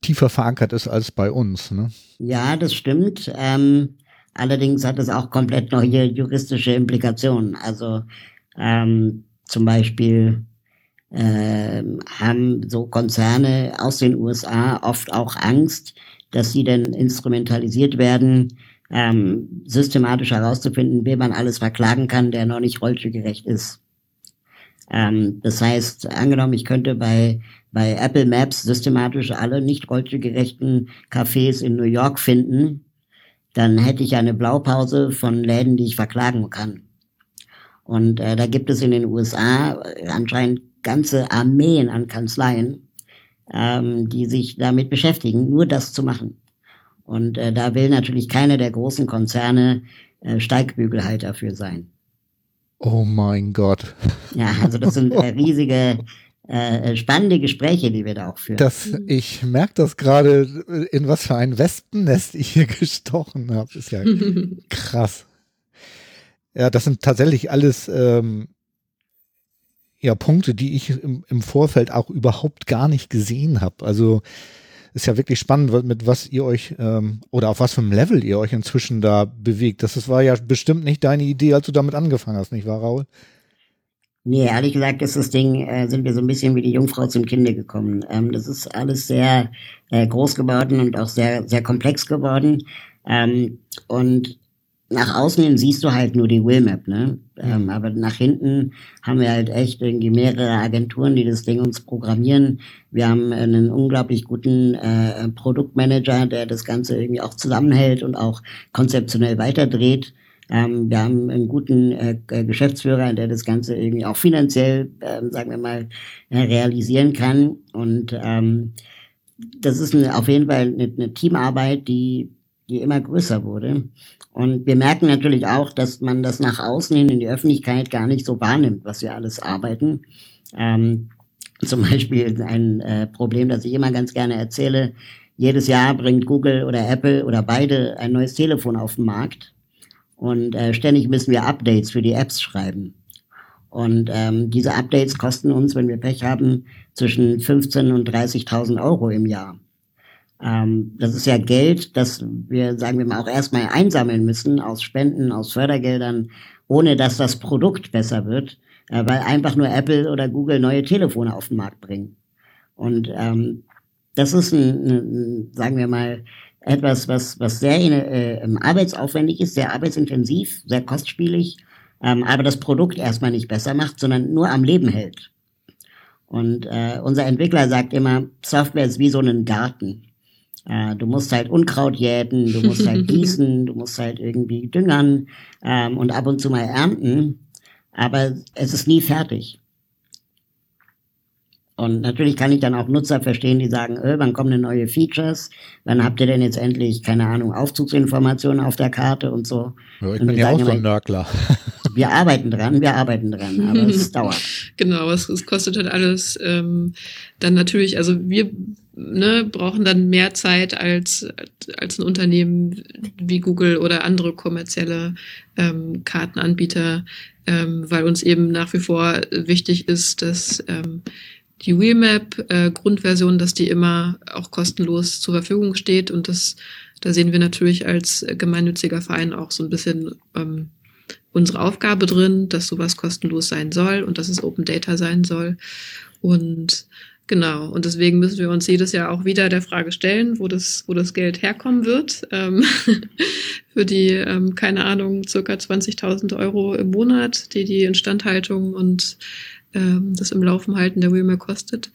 tiefer verankert ist als bei uns. Ne? Ja, das stimmt. Ähm, allerdings hat es auch komplett neue juristische Implikationen. Also ähm, zum Beispiel äh, haben so Konzerne aus den USA oft auch Angst, dass sie dann instrumentalisiert werden, ähm, systematisch herauszufinden, wen man alles verklagen kann, der noch nicht rollstuhlgerecht ist. Ähm, das heißt, angenommen, ich könnte bei, bei Apple Maps systematisch alle nicht rollstuhlgerechten Cafés in New York finden, dann hätte ich eine Blaupause von Läden, die ich verklagen kann. Und äh, da gibt es in den USA anscheinend ganze Armeen an Kanzleien, ähm, die sich damit beschäftigen, nur das zu machen. Und äh, da will natürlich keiner der großen Konzerne äh, Steigbügelhalter für sein. Oh mein Gott. Ja, also das sind äh, riesige, äh, spannende Gespräche, die wir da auch führen. Das, ich merke das gerade, in was für ein Wespennest ich hier [LAUGHS] gestochen habe. Ist ja [LAUGHS] krass. Ja, das sind tatsächlich alles ähm, ja Punkte, die ich im, im Vorfeld auch überhaupt gar nicht gesehen habe. Also ist ja wirklich spannend, mit was ihr euch ähm, oder auf was für einem Level ihr euch inzwischen da bewegt. Das, das war ja bestimmt nicht deine Idee, als du damit angefangen hast, nicht wahr, Raul? Nee, ehrlich gesagt ist das Ding, äh, sind wir so ein bisschen wie die Jungfrau zum Kinde gekommen. Ähm, das ist alles sehr äh, groß geworden und auch sehr, sehr komplex geworden. Ähm, und nach außen hin siehst du halt nur die Willmap, ne? Ähm, aber nach hinten haben wir halt echt irgendwie mehrere Agenturen, die das Ding uns programmieren. Wir haben einen unglaublich guten äh, Produktmanager, der das Ganze irgendwie auch zusammenhält und auch konzeptionell weiterdreht. Ähm, wir haben einen guten äh, Geschäftsführer, der das Ganze irgendwie auch finanziell, äh, sagen wir mal, äh, realisieren kann. Und ähm, das ist eine, auf jeden Fall eine, eine Teamarbeit, die, die immer größer wurde. Und wir merken natürlich auch, dass man das nach außen hin in die Öffentlichkeit gar nicht so wahrnimmt, was wir alles arbeiten. Ähm, [LAUGHS] zum Beispiel ein äh, Problem, das ich immer ganz gerne erzähle. Jedes Jahr bringt Google oder Apple oder beide ein neues Telefon auf den Markt. Und äh, ständig müssen wir Updates für die Apps schreiben. Und ähm, diese Updates kosten uns, wenn wir Pech haben, zwischen 15.000 und 30.000 Euro im Jahr. Ähm, das ist ja Geld, das wir, sagen wir mal, auch erstmal einsammeln müssen aus Spenden, aus Fördergeldern, ohne dass das Produkt besser wird, äh, weil einfach nur Apple oder Google neue Telefone auf den Markt bringen. Und ähm, das ist ein, ein, sagen wir mal, etwas, was, was sehr äh, arbeitsaufwendig ist, sehr arbeitsintensiv, sehr kostspielig, ähm, aber das Produkt erstmal nicht besser macht, sondern nur am Leben hält. Und äh, unser Entwickler sagt immer, Software ist wie so ein Garten. Äh, du musst halt Unkraut jäten, du musst halt [LAUGHS] gießen, du musst halt irgendwie düngern ähm, und ab und zu mal ernten, aber es ist nie fertig. Und natürlich kann ich dann auch Nutzer verstehen, die sagen, öh, wann kommen denn neue Features? Wann habt ihr denn jetzt endlich, keine Ahnung, Aufzugsinformationen auf der Karte und so? Ja, ich und bin ja auch so ein Nörgler. [LAUGHS] Wir arbeiten dran, wir arbeiten dran, aber es [LAUGHS] dauert. Genau, es, es kostet halt alles ähm, dann natürlich, also wir ne, brauchen dann mehr Zeit als, als ein Unternehmen wie Google oder andere kommerzielle ähm, Kartenanbieter, ähm, weil uns eben nach wie vor wichtig ist, dass ähm, die Wheelmap-Grundversion, äh, dass die immer auch kostenlos zur Verfügung steht. Und das, da sehen wir natürlich als gemeinnütziger Verein auch so ein bisschen ähm, unsere Aufgabe drin, dass sowas kostenlos sein soll und dass es Open Data sein soll. Und Genau, und deswegen müssen wir uns jedes Jahr auch wieder der Frage stellen, wo das, wo das Geld herkommen wird. Ähm, [LAUGHS] für die, ähm, keine Ahnung, circa 20.000 Euro im Monat, die die Instandhaltung und ähm, das im Laufen halten der Wheelmail kostet.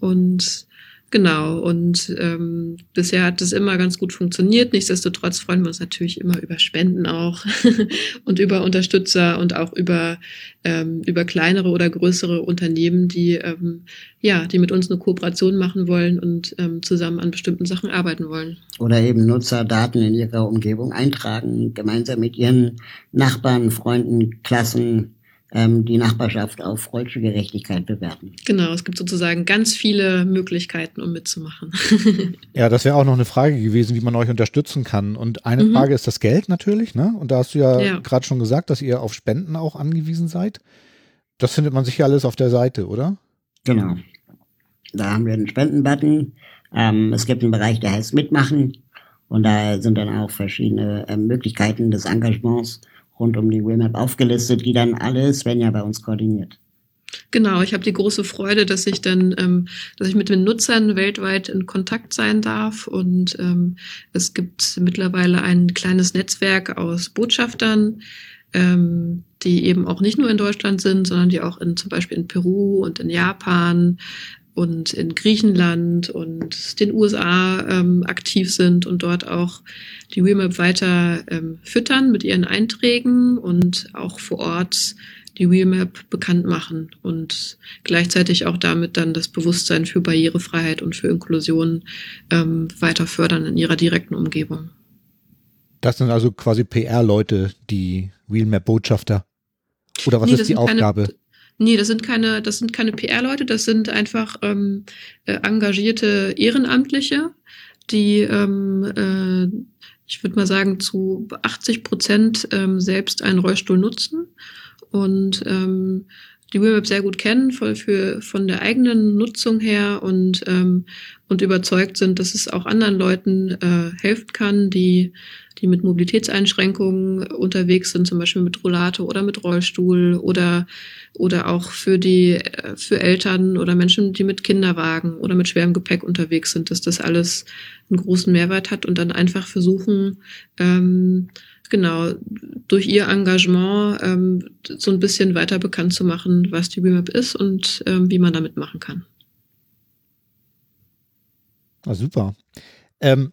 Und Genau, und ähm, bisher hat es immer ganz gut funktioniert. Nichtsdestotrotz freuen wir uns natürlich immer über Spenden auch [LAUGHS] und über Unterstützer und auch über, ähm, über kleinere oder größere Unternehmen, die, ähm, ja, die mit uns eine Kooperation machen wollen und ähm, zusammen an bestimmten Sachen arbeiten wollen. Oder eben Nutzerdaten in ihrer Umgebung eintragen, gemeinsam mit ihren Nachbarn, Freunden, Klassen, ähm, die Nachbarschaft auf Rollstuhlgerechtigkeit bewerten. Genau, es gibt sozusagen ganz viele Möglichkeiten, um mitzumachen. [LAUGHS] ja, das wäre auch noch eine Frage gewesen, wie man euch unterstützen kann. Und eine mhm. Frage ist das Geld natürlich, ne? Und da hast du ja, ja. gerade schon gesagt, dass ihr auf Spenden auch angewiesen seid. Das findet man sicher alles auf der Seite, oder? Genau. Da haben wir einen Spendenbutton. Ähm, es gibt einen Bereich, der heißt Mitmachen. Und da sind dann auch verschiedene äh, Möglichkeiten des Engagements rund um die WMAP aufgelistet, die dann alle Svenja bei uns koordiniert. Genau, ich habe die große Freude, dass ich dann, ähm, dass ich mit den Nutzern weltweit in Kontakt sein darf und ähm, es gibt mittlerweile ein kleines Netzwerk aus Botschaftern, ähm, die eben auch nicht nur in Deutschland sind, sondern die auch in zum Beispiel in Peru und in Japan und in Griechenland und den USA ähm, aktiv sind und dort auch die Wheelmap weiter ähm, füttern mit ihren Einträgen und auch vor Ort die Wheelmap bekannt machen und gleichzeitig auch damit dann das Bewusstsein für Barrierefreiheit und für Inklusion ähm, weiter fördern in ihrer direkten Umgebung. Das sind also quasi PR-Leute, die Wheelmap-Botschafter. Oder was nee, ist die Aufgabe? Keine, Nee, das sind keine, das sind keine PR-Leute, das sind einfach ähm, äh, engagierte Ehrenamtliche, die ähm, äh, ich würde mal sagen, zu 80 Prozent ähm, selbst einen Rollstuhl nutzen und ähm, die Webmap sehr gut kennen, voll für, von der eigenen Nutzung her und, ähm, und überzeugt sind, dass es auch anderen Leuten äh, helfen kann, die, die mit Mobilitätseinschränkungen unterwegs sind, zum Beispiel mit Rollator oder mit Rollstuhl oder, oder auch für die, äh, für Eltern oder Menschen, die mit Kinderwagen oder mit schwerem Gepäck unterwegs sind, dass das alles einen großen Mehrwert hat und dann einfach versuchen, ähm, genau, durch ihr Engagement ähm, so ein bisschen weiter bekannt zu machen, was die Remap ist und ähm, wie man damit machen kann. Ah, super. Ähm,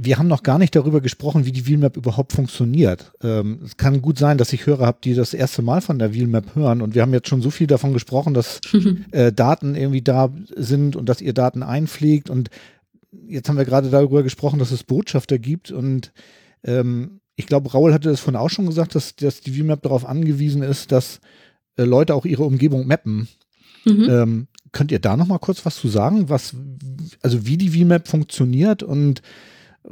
wir haben noch gar nicht darüber gesprochen, wie die Wheelmap überhaupt funktioniert. Ähm, es kann gut sein, dass ich Hörer habe, die das erste Mal von der Wheelmap hören. Und wir haben jetzt schon so viel davon gesprochen, dass [LAUGHS] äh, Daten irgendwie da sind und dass ihr Daten einpflegt. Und jetzt haben wir gerade darüber gesprochen, dass es Botschafter gibt. Und ähm, ich glaube, Raul hatte das vorhin auch schon gesagt, dass, dass die VMAP darauf angewiesen ist, dass äh, Leute auch ihre Umgebung mappen. Mhm. Ähm, könnt ihr da noch mal kurz was zu sagen, was, also wie die VMAP funktioniert und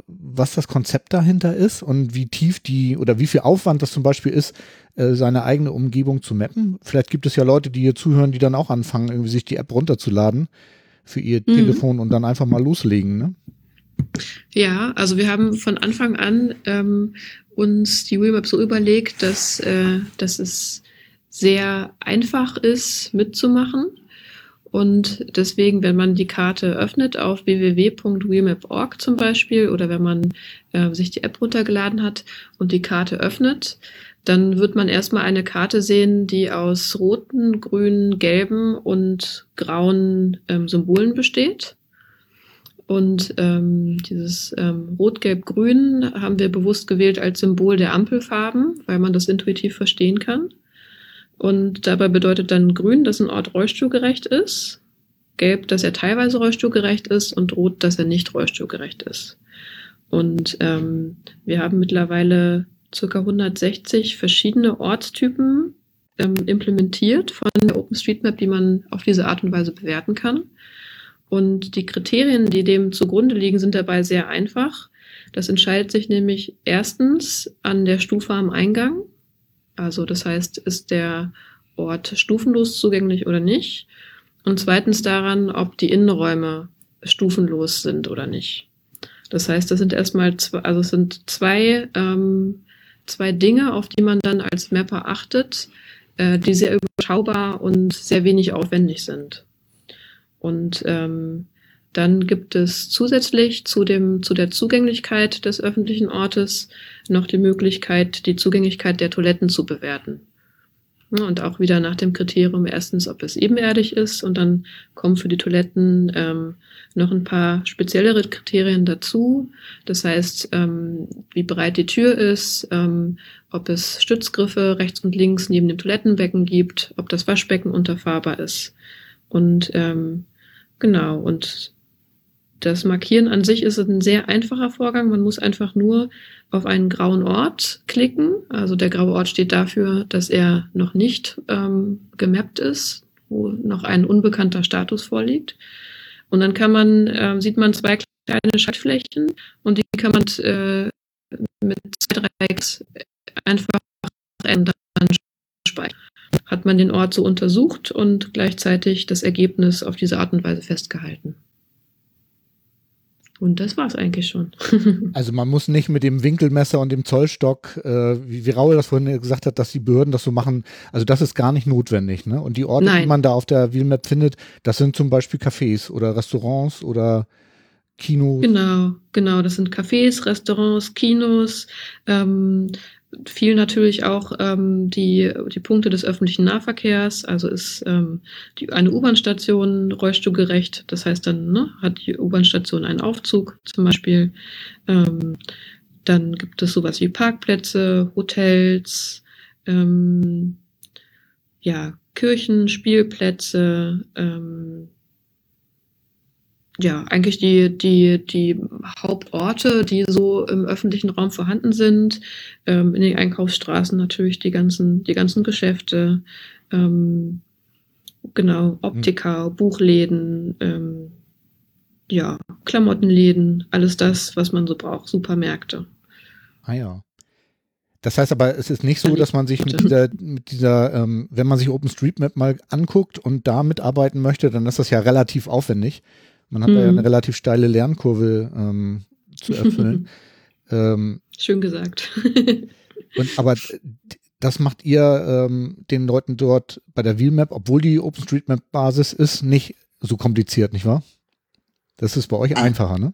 was das Konzept dahinter ist und wie tief die oder wie viel Aufwand das zum Beispiel ist, äh, seine eigene Umgebung zu mappen. Vielleicht gibt es ja Leute, die hier zuhören, die dann auch anfangen, irgendwie sich die App runterzuladen für ihr mhm. Telefon und dann einfach mal loslegen. Ne? Ja, also wir haben von Anfang an ähm, uns die Wheelmap so überlegt, dass, äh, dass es sehr einfach ist mitzumachen. Und deswegen, wenn man die Karte öffnet auf www.wheelmap.org zum Beispiel oder wenn man äh, sich die App runtergeladen hat und die Karte öffnet, dann wird man erstmal eine Karte sehen, die aus roten, grünen, gelben und grauen ähm, Symbolen besteht. Und ähm, dieses ähm, Rot-Gelb-Grün haben wir bewusst gewählt als Symbol der Ampelfarben, weil man das intuitiv verstehen kann. Und dabei bedeutet dann Grün, dass ein Ort rollstuhlgerecht ist, Gelb, dass er teilweise rollstuhlgerecht ist und Rot, dass er nicht rollstuhlgerecht ist. Und ähm, wir haben mittlerweile circa 160 verschiedene Ortstypen ähm, implementiert von der OpenStreetMap, die man auf diese Art und Weise bewerten kann. Und die Kriterien, die dem zugrunde liegen, sind dabei sehr einfach. Das entscheidet sich nämlich erstens an der Stufe am Eingang. Also das heißt, ist der Ort stufenlos zugänglich oder nicht? Und zweitens daran, ob die Innenräume stufenlos sind oder nicht. Das heißt, das sind erstmal zwei, also es sind zwei, ähm, zwei Dinge, auf die man dann als Mapper achtet, äh, die sehr überschaubar und sehr wenig aufwendig sind. Und ähm, dann gibt es zusätzlich zu, dem, zu der Zugänglichkeit des öffentlichen Ortes noch die Möglichkeit, die Zugänglichkeit der Toiletten zu bewerten. Und auch wieder nach dem Kriterium erstens, ob es ebenerdig ist und dann kommen für die Toiletten ähm, noch ein paar speziellere Kriterien dazu. Das heißt, ähm, wie breit die Tür ist, ähm, ob es Stützgriffe rechts und links neben dem Toilettenbecken gibt, ob das Waschbecken unterfahrbar ist. Und ähm, genau, und das Markieren an sich ist ein sehr einfacher Vorgang. Man muss einfach nur auf einen grauen Ort klicken. Also der graue Ort steht dafür, dass er noch nicht ähm, gemappt ist, wo noch ein unbekannter Status vorliegt. Und dann kann man, äh, sieht man zwei kleine Schaltflächen und die kann man äh, mit zwei, drei einfach ändern speichern hat man den Ort so untersucht und gleichzeitig das Ergebnis auf diese Art und Weise festgehalten. Und das war es eigentlich schon. [LAUGHS] also man muss nicht mit dem Winkelmesser und dem Zollstock, äh, wie, wie Raul das vorhin gesagt hat, dass die Behörden das so machen, also das ist gar nicht notwendig. Ne? Und die Orte, Nein. die man da auf der Wheelmap findet, das sind zum Beispiel Cafés oder Restaurants oder Kinos. Genau, genau, das sind Cafés, Restaurants, Kinos, ähm, viel natürlich auch ähm, die, die Punkte des öffentlichen Nahverkehrs. Also ist ähm, die, eine U-Bahn-Station rollstuhlgerecht. Das heißt, dann ne, hat die U-Bahn-Station einen Aufzug zum Beispiel. Ähm, dann gibt es sowas wie Parkplätze, Hotels, ähm, ja, Kirchen, Spielplätze, ähm, ja, eigentlich die, die, die Hauptorte, die so im öffentlichen Raum vorhanden sind. Ähm, in den Einkaufsstraßen natürlich die ganzen, die ganzen Geschäfte, ähm, genau, Optiker, mhm. Buchläden, ähm, ja, Klamottenläden, alles das, was man so braucht, Supermärkte. Ah ja. Das heißt aber, es ist nicht so, dass man sich mit dieser, mit dieser, ähm, wenn man sich OpenStreetMap mal anguckt und da mitarbeiten möchte, dann ist das ja relativ aufwendig. Man hat mhm. da ja eine relativ steile Lernkurve ähm, zu erfüllen. [LAUGHS] ähm, Schön gesagt. [LAUGHS] und, aber das macht ihr ähm, den Leuten dort bei der Wheelmap, obwohl die OpenStreetMap-Basis ist, nicht so kompliziert, nicht wahr? Das ist bei euch einfacher, ne?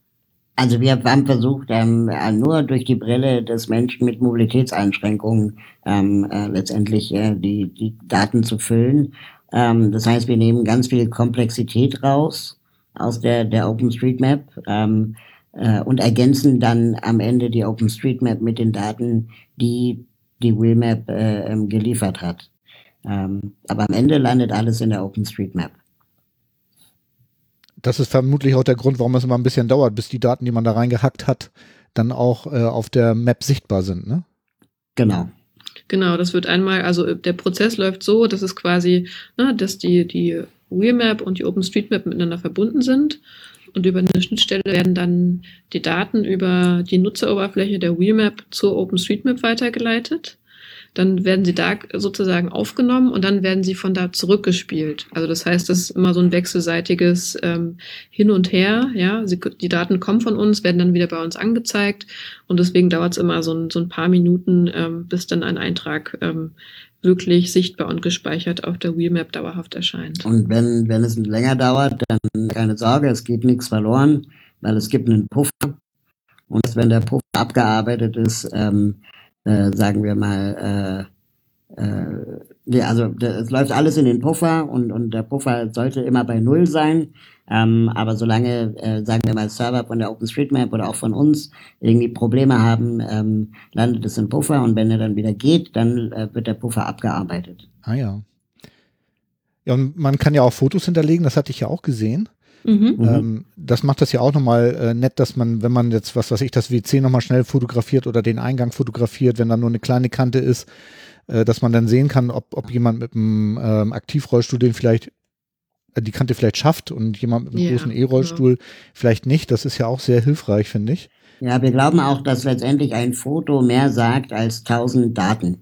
Also wir haben versucht, ähm, äh, nur durch die Brille des Menschen mit Mobilitätseinschränkungen ähm, äh, letztendlich äh, die, die Daten zu füllen. Ähm, das heißt, wir nehmen ganz viel Komplexität raus aus der, der OpenStreetMap ähm, äh, und ergänzen dann am Ende die OpenStreetMap mit den Daten, die die Wheelmap äh, ähm, geliefert hat. Ähm, aber am Ende landet alles in der OpenStreetMap das ist vermutlich auch der Grund, warum es immer ein bisschen dauert, bis die Daten, die man da reingehackt hat, dann auch äh, auf der Map sichtbar sind, ne? Genau. Genau, das wird einmal, also der Prozess läuft so, dass es quasi, ne, dass die, die Wheelmap und die OpenStreetMap miteinander verbunden sind und über eine Schnittstelle werden dann die Daten über die Nutzeroberfläche der Wheelmap zur OpenStreetMap weitergeleitet dann werden sie da sozusagen aufgenommen und dann werden sie von da zurückgespielt. Also das heißt, das ist immer so ein wechselseitiges ähm, Hin und Her. Ja, sie, die Daten kommen von uns, werden dann wieder bei uns angezeigt und deswegen dauert es immer so ein, so ein paar Minuten, ähm, bis dann ein Eintrag ähm, wirklich sichtbar und gespeichert auf der Wheelmap dauerhaft erscheint. Und wenn, wenn es länger dauert, dann keine Sorge, es geht nichts verloren, weil es gibt einen Puffer. Und wenn der Puffer abgearbeitet ist, ähm, äh, sagen wir mal, äh, äh, ja, also es läuft alles in den Puffer und, und der Puffer sollte immer bei Null sein. Ähm, aber solange, äh, sagen wir mal, Server von der OpenStreetMap oder auch von uns irgendwie Probleme haben, ähm, landet es im Puffer und wenn er dann wieder geht, dann äh, wird der Puffer abgearbeitet. Ah ja. Ja, und man kann ja auch Fotos hinterlegen, das hatte ich ja auch gesehen. Mhm. Ähm, das macht das ja auch nochmal äh, nett, dass man, wenn man jetzt, was weiß ich, das WC nochmal schnell fotografiert oder den Eingang fotografiert, wenn da nur eine kleine Kante ist, äh, dass man dann sehen kann, ob, ob jemand mit einem ähm, Aktivrollstuhl den vielleicht die Kante vielleicht schafft und jemand mit einem ja, großen E-Rollstuhl genau. vielleicht nicht. Das ist ja auch sehr hilfreich, finde ich. Ja, wir glauben auch, dass letztendlich ein Foto mehr sagt als tausend Daten.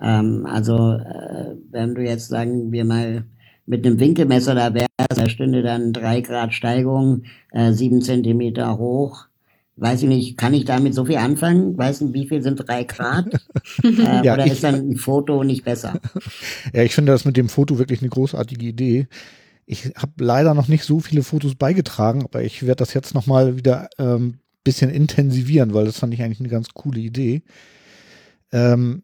Ähm, also äh, wenn du jetzt sagen wir mal mit einem Winkelmesser da wäre, da stünde dann drei Grad Steigung, äh, sieben Zentimeter hoch. Weiß ich nicht, kann ich damit so viel anfangen? Weiß nicht, wie viel sind drei Grad? [LAUGHS] äh, ja, oder ich, ist dann ein Foto nicht besser? [LAUGHS] Ja, ich finde das mit dem Foto wirklich eine großartige Idee. Ich habe leider noch nicht so viele Fotos beigetragen, aber ich werde das jetzt nochmal wieder ähm, bisschen intensivieren, weil das fand ich eigentlich eine ganz coole Idee. Ähm,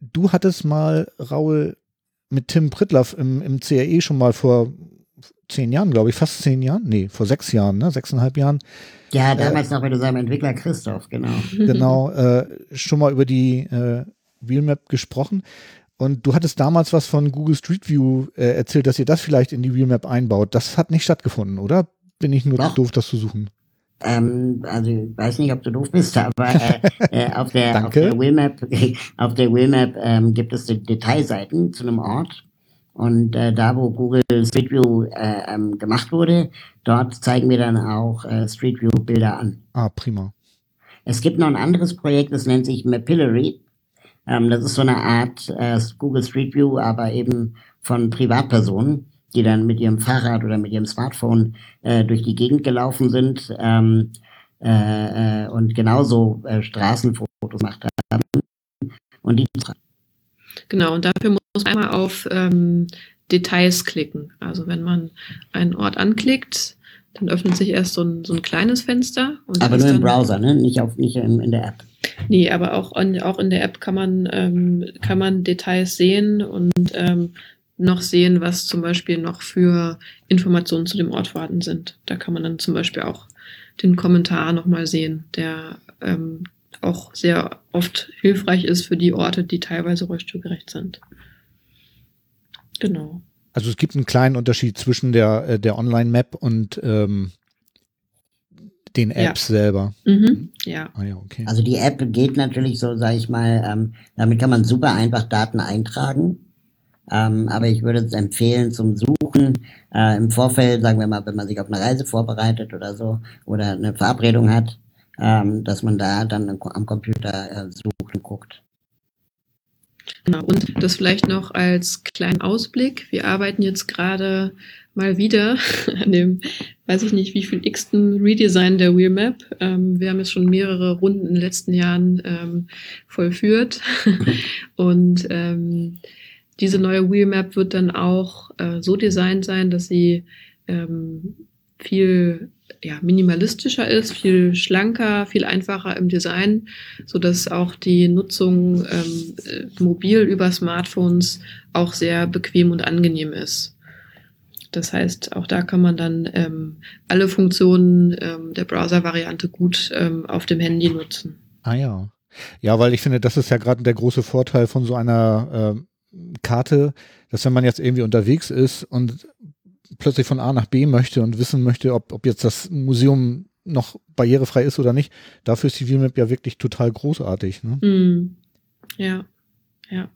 du hattest mal, Raul, mit Tim Prittlaff im, im CRE schon mal vor zehn Jahren, glaube ich, fast zehn Jahren, nee, vor sechs Jahren, ne, sechseinhalb Jahren. Ja, äh, damals äh, noch mit seinem Entwickler Christoph, genau. Genau, äh, schon mal über die äh, Wheelmap gesprochen. Und du hattest damals was von Google Street View äh, erzählt, dass ihr das vielleicht in die Wheelmap einbaut. Das hat nicht stattgefunden, oder? Bin ich nur Doch. doof, das zu suchen? Ähm, also ich weiß nicht, ob du doof bist, [LAUGHS] aber äh, äh, auf der auf der Wheelmap [LAUGHS] auf der ähm, gibt es Detailseiten zu einem Ort und äh, da wo Google Street View äh, ähm, gemacht wurde, dort zeigen wir dann auch äh, Street View Bilder an. Ah prima. Es gibt noch ein anderes Projekt, das nennt sich Mapillary. Ähm, das ist so eine Art äh, Google Street View, aber eben von Privatpersonen die dann mit ihrem Fahrrad oder mit ihrem Smartphone äh, durch die Gegend gelaufen sind ähm, äh, äh, und genauso äh, Straßenfotos gemacht haben. Und die Genau, und dafür muss man einmal auf ähm, Details klicken. Also wenn man einen Ort anklickt, dann öffnet sich erst so ein, so ein kleines Fenster. aber nur im Browser, ne? Nicht, auf, nicht in, in der App. Nee, aber auch, in, auch in der App kann man, ähm, kann man Details sehen und ähm, noch sehen, was zum Beispiel noch für Informationen zu dem Ort vorhanden sind. Da kann man dann zum Beispiel auch den Kommentar nochmal sehen, der ähm, auch sehr oft hilfreich ist für die Orte, die teilweise rollstuhlgerecht sind. Genau. Also es gibt einen kleinen Unterschied zwischen der, äh, der Online-Map und ähm, den Apps ja. selber. Mhm. Ja. Ah, ja okay. Also die App geht natürlich so, sage ich mal, ähm, damit kann man super einfach Daten eintragen. Ähm, aber ich würde es empfehlen zum Suchen äh, im Vorfeld, sagen wir mal, wenn man sich auf eine Reise vorbereitet oder so oder eine Verabredung hat, ähm, dass man da dann am Computer äh, sucht und guckt. Genau. Und das vielleicht noch als kleinen Ausblick. Wir arbeiten jetzt gerade mal wieder [LAUGHS] an dem, weiß ich nicht, wie viel x-ten Redesign der Wheelmap. Ähm, wir haben jetzt schon mehrere Runden in den letzten Jahren ähm, vollführt. [LAUGHS] Und ähm, diese neue Wheelmap wird dann auch äh, so designt sein, dass sie ähm, viel ja, minimalistischer ist, viel schlanker, viel einfacher im Design, so dass auch die Nutzung ähm, äh, mobil über Smartphones auch sehr bequem und angenehm ist. Das heißt, auch da kann man dann ähm, alle Funktionen ähm, der Browser-Variante gut ähm, auf dem Handy nutzen. Ah ja. Ja, weil ich finde, das ist ja gerade der große Vorteil von so einer äh, Karte, dass wenn man jetzt irgendwie unterwegs ist und plötzlich von A nach B möchte und wissen möchte, ob, ob jetzt das Museum noch barrierefrei ist oder nicht, dafür ist die Wheelmap ja wirklich total großartig. Ne? Mm. Ja, ja.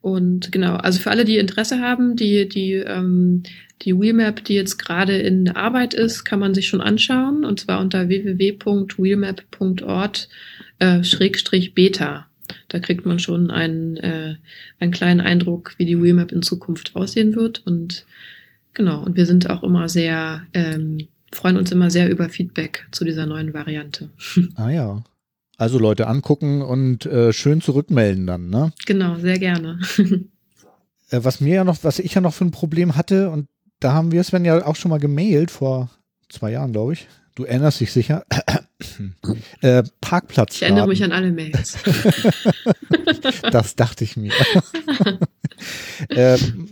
Und genau, also für alle, die Interesse haben, die, die, ähm, die Wheelmap, die jetzt gerade in Arbeit ist, kann man sich schon anschauen und zwar unter www.wheelmap.org äh. Da kriegt man schon einen, äh, einen kleinen Eindruck, wie die Wheelmap in Zukunft aussehen wird und Genau, und wir sind auch immer sehr, ähm, freuen uns immer sehr über Feedback zu dieser neuen Variante. [LAUGHS] Ah ja. Also Leute angucken und äh, schön zurückmelden dann, ne? Genau, sehr gerne. [LAUGHS] äh, was mir ja noch, was ich ja noch für ein Problem hatte, und da haben wir Sven ja auch schon mal gemailt vor zwei Jahren, glaube ich. Du erinnerst dich sicher. äh, Parkplatz. Ich erinnere mich an alle Mails. [LAUGHS] das dachte ich mir. [LAUGHS] ähm,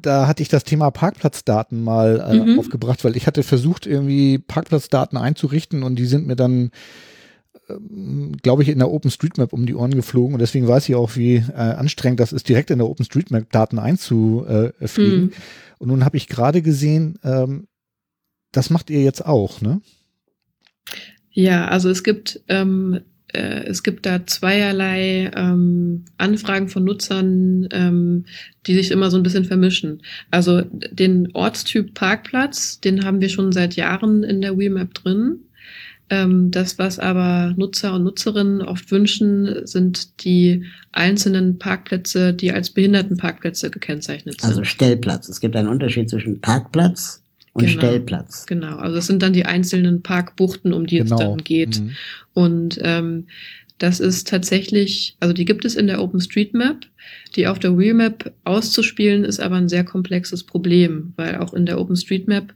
da hatte ich das Thema Parkplatzdaten mal äh, mhm. aufgebracht, weil ich hatte versucht, irgendwie Parkplatzdaten einzurichten und die sind mir dann, ähm, glaube ich, in der OpenStreetMap um die Ohren geflogen und deswegen weiß ich auch, wie äh, anstrengend das ist, direkt in der OpenStreetMap Daten einzufliegen. Mhm. Und nun habe ich gerade gesehen, ähm, das macht ihr jetzt auch, ne? Ja, also es gibt ähm, äh, es gibt da zweierlei ähm, Anfragen von Nutzern, ähm, die sich immer so ein bisschen vermischen. Also den Ortstyp Parkplatz, den haben wir schon seit Jahren in der Wheelmap drin. Ähm, das, was aber Nutzer und Nutzerinnen oft wünschen, sind die einzelnen Parkplätze, die als Behindertenparkplätze gekennzeichnet sind. Also Stellplatz. Es gibt einen Unterschied zwischen Parkplatz und genau, Stellplatz. Genau, also das sind dann die einzelnen Parkbuchten, um die genau. es dann geht. Mhm. Und ähm, das ist tatsächlich, also die gibt es in der OpenStreetMap. Die auf der Wheelmap auszuspielen, ist aber ein sehr komplexes Problem, weil auch in der OpenStreetMap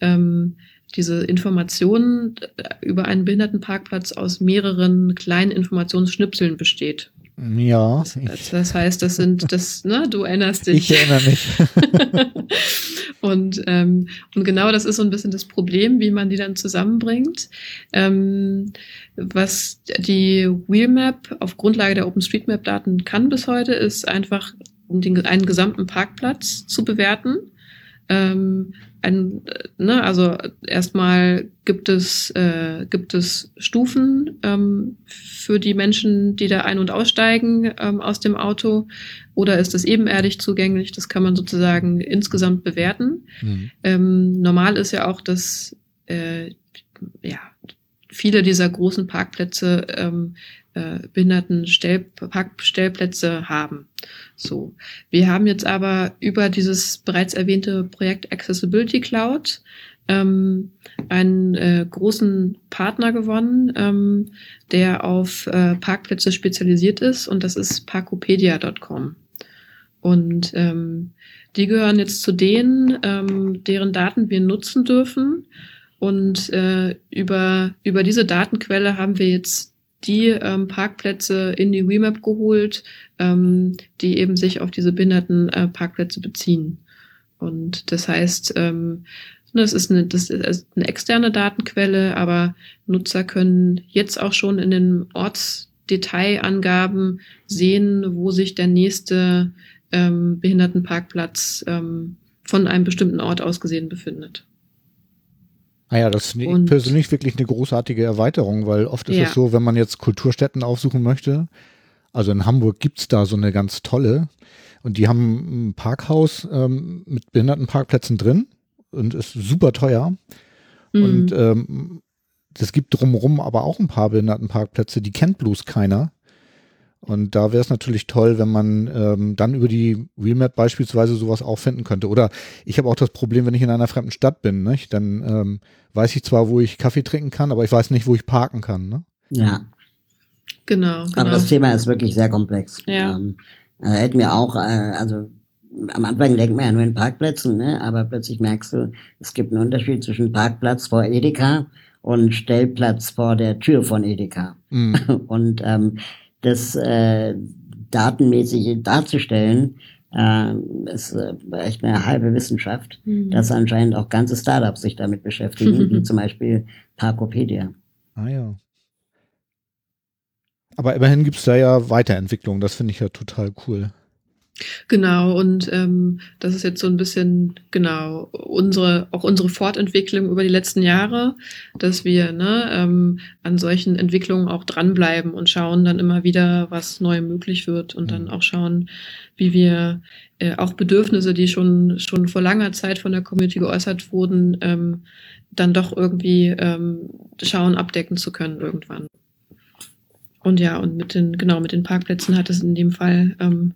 ähm, diese Informationen über einen Behindertenparkplatz aus mehreren kleinen Informationsschnipseln besteht. Ja. Das, das, heißt, das sind das, ne, du erinnerst dich. Ich erinnere mich. [LAUGHS] und, ähm, und genau das ist so ein bisschen das Problem, wie man die dann zusammenbringt. Ähm, was die Wheelmap auf Grundlage der OpenStreetMap-Daten kann bis heute, ist einfach den, einen gesamten Parkplatz zu bewerten. Ähm, ein, ne, also erstmal gibt es, äh, gibt es Stufen ähm, für die Menschen, die da ein- und aussteigen ähm, aus dem Auto, oder ist es ebenerdig zugänglich? Das kann man sozusagen insgesamt bewerten. Mhm. Ähm, normal ist ja auch, dass äh, ja, viele dieser großen Parkplätze ähm, äh, Behindertenstellplätze haben. So. Wir haben jetzt aber über dieses bereits erwähnte Projekt Accessibility Cloud ähm, einen äh, großen Partner gewonnen, ähm, der auf äh, Parkplätze spezialisiert ist und das ist parkopedia.com. Und ähm, die gehören jetzt zu denen, ähm, deren Daten wir nutzen dürfen. Und äh, über, über diese Datenquelle haben wir jetzt die ähm, Parkplätze in die Remap geholt, ähm, die eben sich auf diese behinderten äh, Parkplätze beziehen. Und das heißt, ähm, das ist, eine, das ist eine externe Datenquelle, aber Nutzer können jetzt auch schon in den Ortsdetailangaben sehen, wo sich der nächste ähm, Behindertenparkplatz ähm, von einem bestimmten Ort aus gesehen befindet. Naja, ah das finde ich persönlich wirklich eine großartige Erweiterung, weil oft ist ja. es so, wenn man jetzt Kulturstätten aufsuchen möchte, also in Hamburg gibt es da so eine ganz tolle und die haben ein Parkhaus ähm, mit Behindertenparkplätzen drin und ist super teuer. Mhm. Und ähm, es gibt drumherum aber auch ein paar Behindertenparkplätze, die kennt bloß keiner. Und da wäre es natürlich toll, wenn man ähm, dann über die Wheelmap beispielsweise sowas auch finden könnte. Oder ich habe auch das Problem, wenn ich in einer fremden Stadt bin, nicht? dann ähm, weiß ich zwar, wo ich Kaffee trinken kann, aber ich weiß nicht, wo ich parken kann. Ne? Ja. Genau, genau. Aber das Thema ist wirklich sehr komplex. Ja. Ähm, äh, hätten wir auch, äh, also am Anfang denkt man ja nur in Parkplätzen, ne? aber plötzlich merkst du, es gibt einen Unterschied zwischen Parkplatz vor Edeka und Stellplatz vor der Tür von Edeka. Mhm. [LAUGHS] Und ähm, das äh, datenmäßig darzustellen, äh, ist äh, echt eine halbe Wissenschaft, Mhm. dass anscheinend auch ganze Startups sich damit beschäftigen, wie [LAUGHS] zum Beispiel Parkopedia. Ah ja. Aber immerhin gibt's da ja Weiterentwicklung. Das finde ich ja total cool. Genau, und ähm, das ist jetzt so ein bisschen, genau, unsere, auch unsere Fortentwicklung über die letzten Jahre, dass wir ne, ähm, an solchen Entwicklungen auch dranbleiben und schauen dann immer wieder, was neu möglich wird und dann Mhm. auch schauen, wie wir äh, auch Bedürfnisse, die schon, schon vor langer Zeit von der Community geäußert wurden, ähm, dann doch irgendwie ähm, schauen, abdecken zu können irgendwann. Und ja, und mit den, genau, mit den Parkplätzen hat es in dem Fall ähm,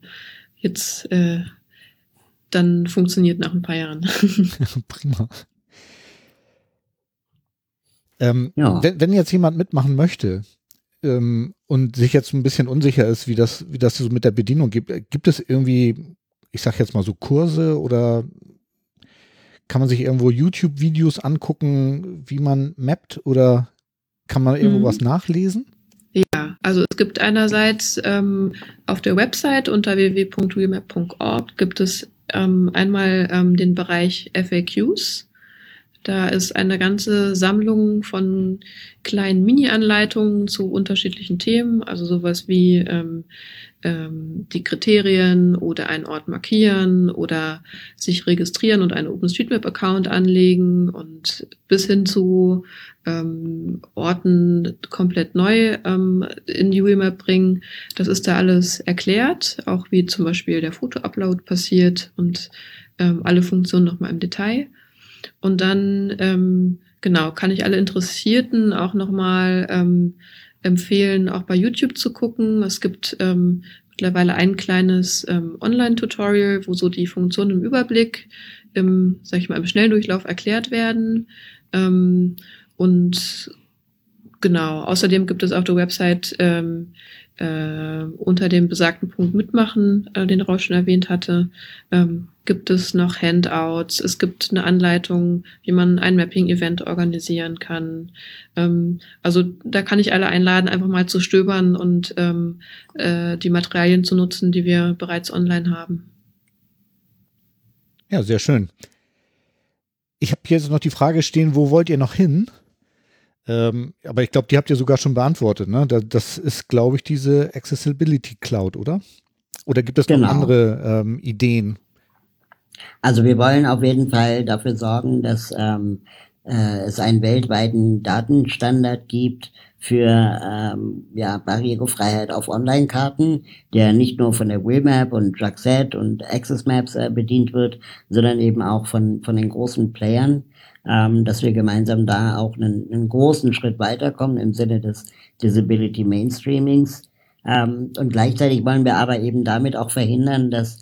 jetzt äh, dann funktioniert nach ein paar Jahren. [LAUGHS] Prima. Ähm, Ja. wenn, wenn jetzt jemand mitmachen möchte ähm, und sich jetzt ein bisschen unsicher ist, wie das, wie das so mit der Bedienung gibt, äh, gibt es irgendwie, ich sag jetzt mal so Kurse oder kann man sich irgendwo YouTube-Videos angucken, wie man mappt oder kann man irgendwo Mhm. was nachlesen? Ja, also es gibt einerseits ähm, auf der Website unter www.remap.org gibt es ähm, einmal ähm, den Bereich FAQs. Da ist eine ganze Sammlung von kleinen Mini-Anleitungen zu unterschiedlichen Themen, also sowas wie ähm, ähm, die Kriterien oder einen Ort markieren oder sich registrieren und einen OpenStreetMap-Account anlegen und bis hin zu ähm, Orten komplett neu ähm, in die Wheelmap bringen. Das ist da alles erklärt, auch wie zum Beispiel der Foto-Upload passiert und ähm, alle Funktionen nochmal im Detail. Und dann, ähm, genau, kann ich alle Interessierten auch nochmal ähm, empfehlen, auch bei YouTube zu gucken. Es gibt ähm, mittlerweile ein kleines ähm, Online-Tutorial, wo so die Funktionen im Überblick, im, sag ich mal, im Schnelldurchlauf erklärt werden. Ähm, und genau, außerdem gibt es auf der Website ähm, äh, unter dem besagten Punkt mitmachen, äh, den Rausch schon erwähnt hatte, ähm, gibt es noch Handouts. Es gibt eine Anleitung, wie man ein Mapping-Event organisieren kann. Ähm, also da kann ich alle einladen, einfach mal zu stöbern und ähm, äh, die Materialien zu nutzen, die wir bereits online haben. Ja, sehr schön. Ich habe hier jetzt noch die Frage stehen, wo wollt ihr noch hin? Ähm, aber ich glaube, die habt ihr sogar schon beantwortet. Ne? Da, das ist, glaube ich, diese Accessibility Cloud, oder? Oder gibt es noch Genau. andere ähm, Ideen? Also wir wollen auf jeden Fall dafür sorgen, dass ähm, äh, es einen weltweiten Datenstandard gibt für ähm, ja, Barrierefreiheit auf Online-Karten, der nicht nur von der Wheelmap und Jackset und Access Maps äh, bedient wird, sondern eben auch von, von den großen Playern, ähm, dass wir gemeinsam da auch einen, einen großen Schritt weiterkommen im Sinne des Disability Mainstreamings. Ähm, und gleichzeitig wollen wir aber eben damit auch verhindern, dass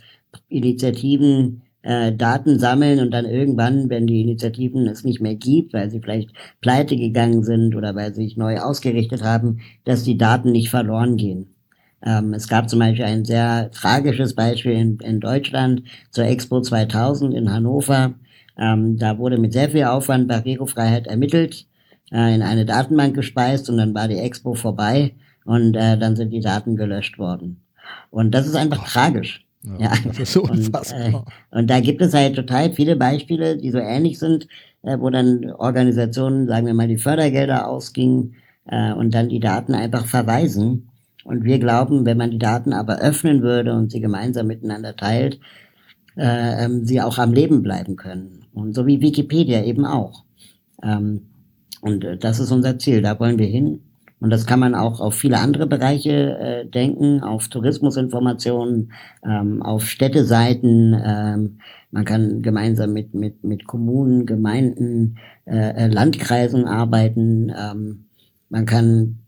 Initiativen äh, Daten sammeln und dann irgendwann, wenn die Initiativen es nicht mehr gibt, weil sie vielleicht pleite gegangen sind oder weil sie sich neu ausgerichtet haben, dass die Daten nicht verloren gehen. Ähm, es gab zum Beispiel ein sehr tragisches Beispiel in, in Deutschland zur Expo 2000 in Hannover. Ähm, da wurde mit sehr viel Aufwand Barrierefreiheit ermittelt, äh, in eine Datenbank gespeist und dann war die Expo vorbei und äh, dann sind die Daten gelöscht worden. Und das ist einfach tragisch. Ja. Das ist so Und, unfassbar. Und da gibt es halt total viele Beispiele, die so ähnlich sind, äh, wo dann Organisationen, sagen wir mal, die Fördergelder ausgingen äh, und dann die Daten einfach verweisen. Und wir glauben, wenn man die Daten aber öffnen würde und sie gemeinsam miteinander teilt, äh, ähm, sie auch am Leben bleiben können. Und so wie Wikipedia eben auch. Ähm, und äh, das ist unser Ziel, da wollen wir hin. Und das kann man auch auf viele andere Bereiche äh, denken, auf Tourismusinformationen, ähm, auf Städteseiten. Ähm, man kann gemeinsam mit, mit, mit Kommunen, Gemeinden, äh, äh, Landkreisen arbeiten. Ähm, man kann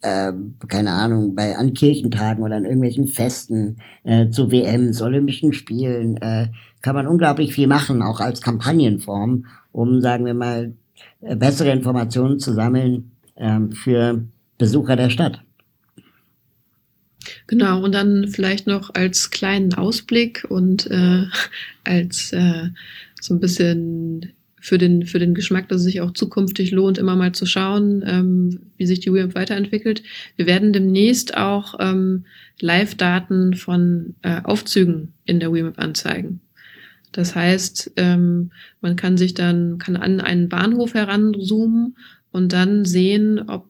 äh, keine Ahnung, bei an Kirchentagen oder an irgendwelchen Festen, äh, zu WMs, Olympischen Spielen, äh, kann man unglaublich viel machen, auch als Kampagnenform, um, sagen wir mal, äh, bessere Informationen zu sammeln ähm, für Besucher der Stadt. Genau, und dann vielleicht noch als kleinen Ausblick und äh, als äh, so ein bisschen für den, für den Geschmack, dass es sich auch zukünftig lohnt, immer mal zu schauen, ähm, wie sich die WIMP weiterentwickelt. Wir werden demnächst auch ähm, Live-Daten von äh, Aufzügen in der WIMP anzeigen. Das heißt, ähm, man kann sich dann, kann an einen Bahnhof heranzoomen und dann sehen, ob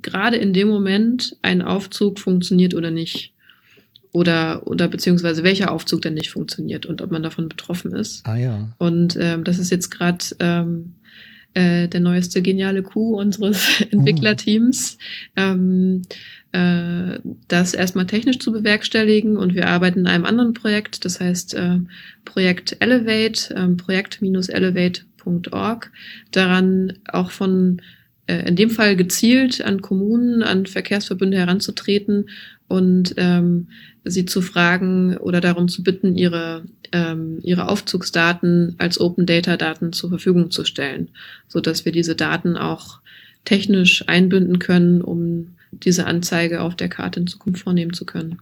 gerade in dem Moment ein Aufzug funktioniert oder nicht oder, oder beziehungsweise welcher Aufzug denn nicht funktioniert und ob man davon betroffen ist. Ah ja. Und ähm, das ist jetzt gerade ähm, äh, der neueste geniale Coup unseres [LAUGHS] Entwicklerteams, ähm, äh, das erstmal technisch zu bewerkstelligen. Und wir arbeiten in einem anderen Projekt, das heißt äh, Projekt Elevate, äh, projekt-elevate.org, daran auch von äh, in dem Fall gezielt an Kommunen, an Verkehrsverbünde heranzutreten und ähm, sie zu fragen oder darum zu bitten, ihre, ähm, ihre Aufzugsdaten als Open Data Daten zur Verfügung zu stellen, so dass wir diese Daten auch technisch einbinden können, um diese Anzeige auf der Karte in Zukunft vornehmen zu können.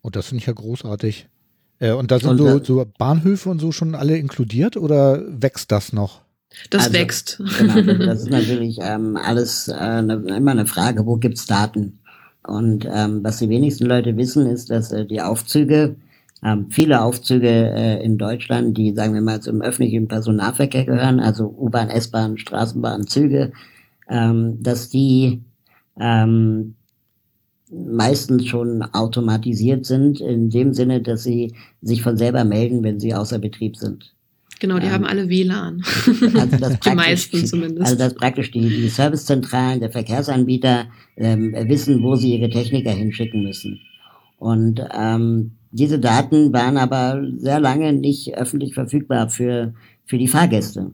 Und oh, das finde ich ja großartig. Äh, und da sind so, so Bahnhöfe und so schon alle inkludiert oder wächst das noch? Das also, wächst. Genau, das ist [LAUGHS] natürlich ähm, alles äh, ne, immer eine Frage, wo gibt's Daten? Und ähm, was die wenigsten Leute wissen, ist, dass äh, die Aufzüge, ähm, viele Aufzüge äh, in Deutschland, die, sagen wir mal, zum öffentlichen Personennahverkehr gehören, also U-Bahn, S-Bahn, Straßenbahn, Züge, ähm, dass die ähm, meistens schon automatisiert sind, in dem Sinne, dass sie sich von selber melden, wenn sie außer Betrieb sind. Genau, die ähm, haben alle WLAN. Also das [LAUGHS] die meisten zumindest. Also dass praktisch die, die Servicezentralen der Verkehrsanbieter ähm, wissen, wo sie ihre Techniker hinschicken müssen. Und ähm, diese Daten waren aber sehr lange nicht öffentlich verfügbar für, für die Fahrgäste.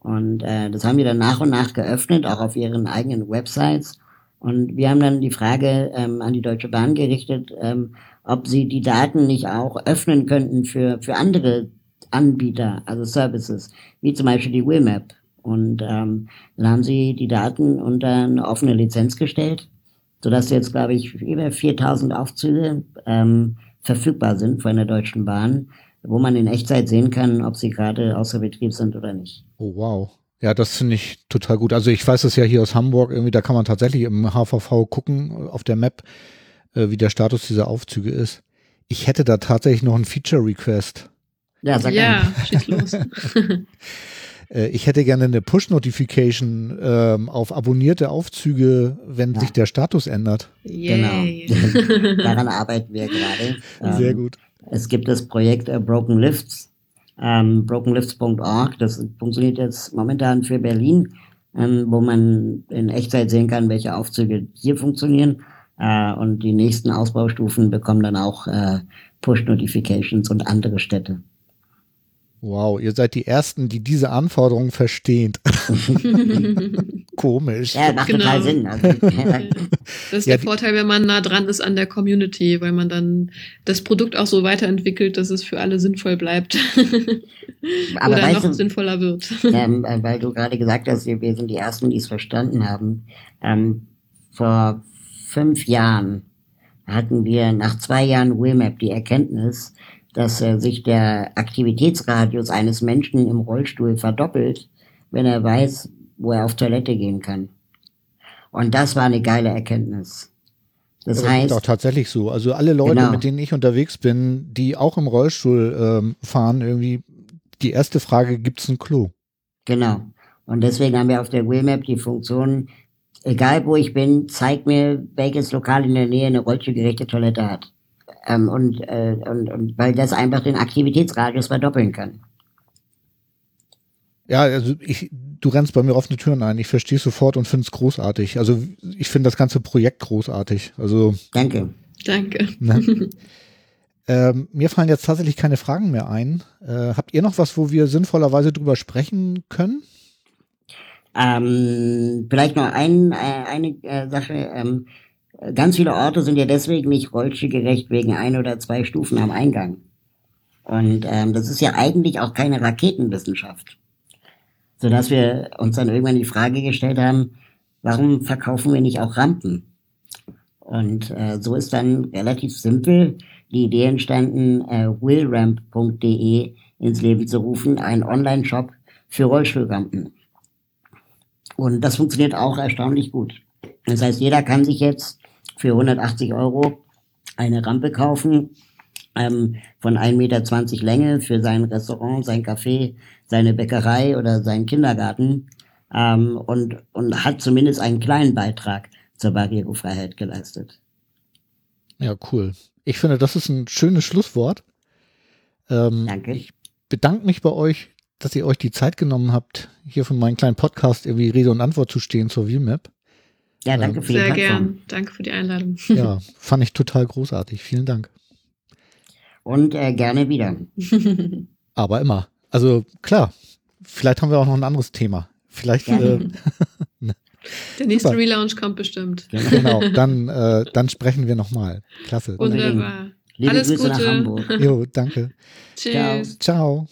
Und äh, das haben wir dann nach und nach geöffnet, auch auf ihren eigenen Websites. Und wir haben dann die Frage ähm, an die Deutsche Bahn gerichtet, ähm, ob sie die Daten nicht auch öffnen könnten für, für andere Anbieter, also Services, wie zum Beispiel die WIMAP. Und ähm, dann haben sie die Daten unter eine offene Lizenz gestellt, sodass jetzt, glaube ich, über 4000 Aufzüge ähm, verfügbar sind von der Deutschen Bahn, wo man in Echtzeit sehen kann, ob sie gerade außer Betrieb sind oder nicht. Oh, wow. Ja, das finde ich total gut. Also ich weiß es ja hier aus Hamburg, irgendwie, da kann man tatsächlich im HVV gucken, auf der Map, äh, wie der Status dieser Aufzüge ist. Ich hätte da tatsächlich noch einen Feature-Request. Ja, sag ja schieß los. [LAUGHS] Äh, ich hätte gerne eine Push-Notification ähm, auf abonnierte Aufzüge, wenn ja. sich der Status ändert. Yay. Genau. [LAUGHS] Daran arbeiten wir gerade. [LAUGHS] Sehr ähm, gut. Es gibt das Projekt äh, Broken Lifts, ähm, brokenlifts.org. Das funktioniert jetzt momentan für Berlin, ähm, wo man in Echtzeit sehen kann, welche Aufzüge hier funktionieren. Äh, und die nächsten Ausbaustufen bekommen dann auch äh, Push-Notifications und andere Städte. Wow, ihr seid die Ersten, die diese Anforderungen verstehen. [LAUGHS] Komisch. Ja, macht genau. total Sinn. Also, [LAUGHS] das ist ja, der Vorteil, wenn man nah dran ist an der Community, weil man dann das Produkt auch so weiterentwickelt, dass es für alle sinnvoll bleibt. [LAUGHS] Aber Oder noch du, sinnvoller wird. Ähm, äh, weil du gerade gesagt hast, wir sind die Ersten, die es verstanden haben. Ähm, vor fünf Jahren hatten wir nach zwei Jahren WMAP die Erkenntnis, dass äh, sich der Aktivitätsradius eines Menschen im Rollstuhl verdoppelt, wenn er weiß, wo er auf Toilette gehen kann. Und das war eine geile Erkenntnis. Das heißt, ist auch tatsächlich so. Also alle Leute, genau. mit denen ich unterwegs bin, die auch im Rollstuhl ähm, fahren, irgendwie die erste Frage: Gibt's ein Klo? Genau. Und deswegen haben wir auf der Wheelmap die Funktion, egal wo ich bin, zeig mir, welches Lokal in der Nähe eine rollstuhlgerechte Toilette hat. Ähm, und, äh, und, und weil das einfach den Aktivitätsradius verdoppeln kann. Ja, also ich, du rennst bei mir offene Türen ein. Ich verstehe sofort und finde es großartig. Also ich finde das ganze Projekt großartig. Also danke, danke. Ne? [LAUGHS] ähm, mir fallen jetzt tatsächlich keine Fragen mehr ein. Äh, habt ihr noch was, wo wir sinnvollerweise drüber sprechen können? Ähm, vielleicht noch ein, äh, eine äh, Sache. Ganz viele Orte sind ja deswegen nicht rollstuhlgerecht wegen ein oder zwei Stufen am Eingang. Und ähm, das ist ja eigentlich auch keine Raketenwissenschaft. Sodass wir uns dann irgendwann die Frage gestellt haben, warum verkaufen wir nicht auch Rampen? Und äh, so ist dann relativ simpel die Idee entstanden, äh, willramp.de ins Leben zu rufen, ein Online-Shop für Rollstuhlrampen. Und das funktioniert auch erstaunlich gut. Das heißt, jeder kann sich jetzt für 180 Euro eine Rampe kaufen, ähm, von 1,20 Meter Länge für sein Restaurant, sein Café, seine Bäckerei oder seinen Kindergarten ähm, und, und hat zumindest einen kleinen Beitrag zur Barrierefreiheit geleistet. Ja, cool. Ich finde, das ist ein schönes Schlusswort. Ähm, Danke. Ich bedanke mich bei euch, dass ihr euch die Zeit genommen habt, hier von meinem kleinen Podcast irgendwie Rede und Antwort zu stehen zur VMAP. Ja, danke Ähm, für die Sehr gern. Danke für die Einladung. Ja, fand ich total großartig. Vielen Dank. Und äh, gerne wieder. [LAUGHS] Aber immer. Also klar, vielleicht haben wir auch noch ein anderes Thema. Vielleicht, äh, [LAUGHS] Der nächste Super. Relaunch kommt bestimmt. genau, dann, äh, dann sprechen wir nochmal. Klasse. Und- Wunderbar. Liebe Alles Grüße nach Gute. Hamburg. Jo, danke. Tschüss. Ciao.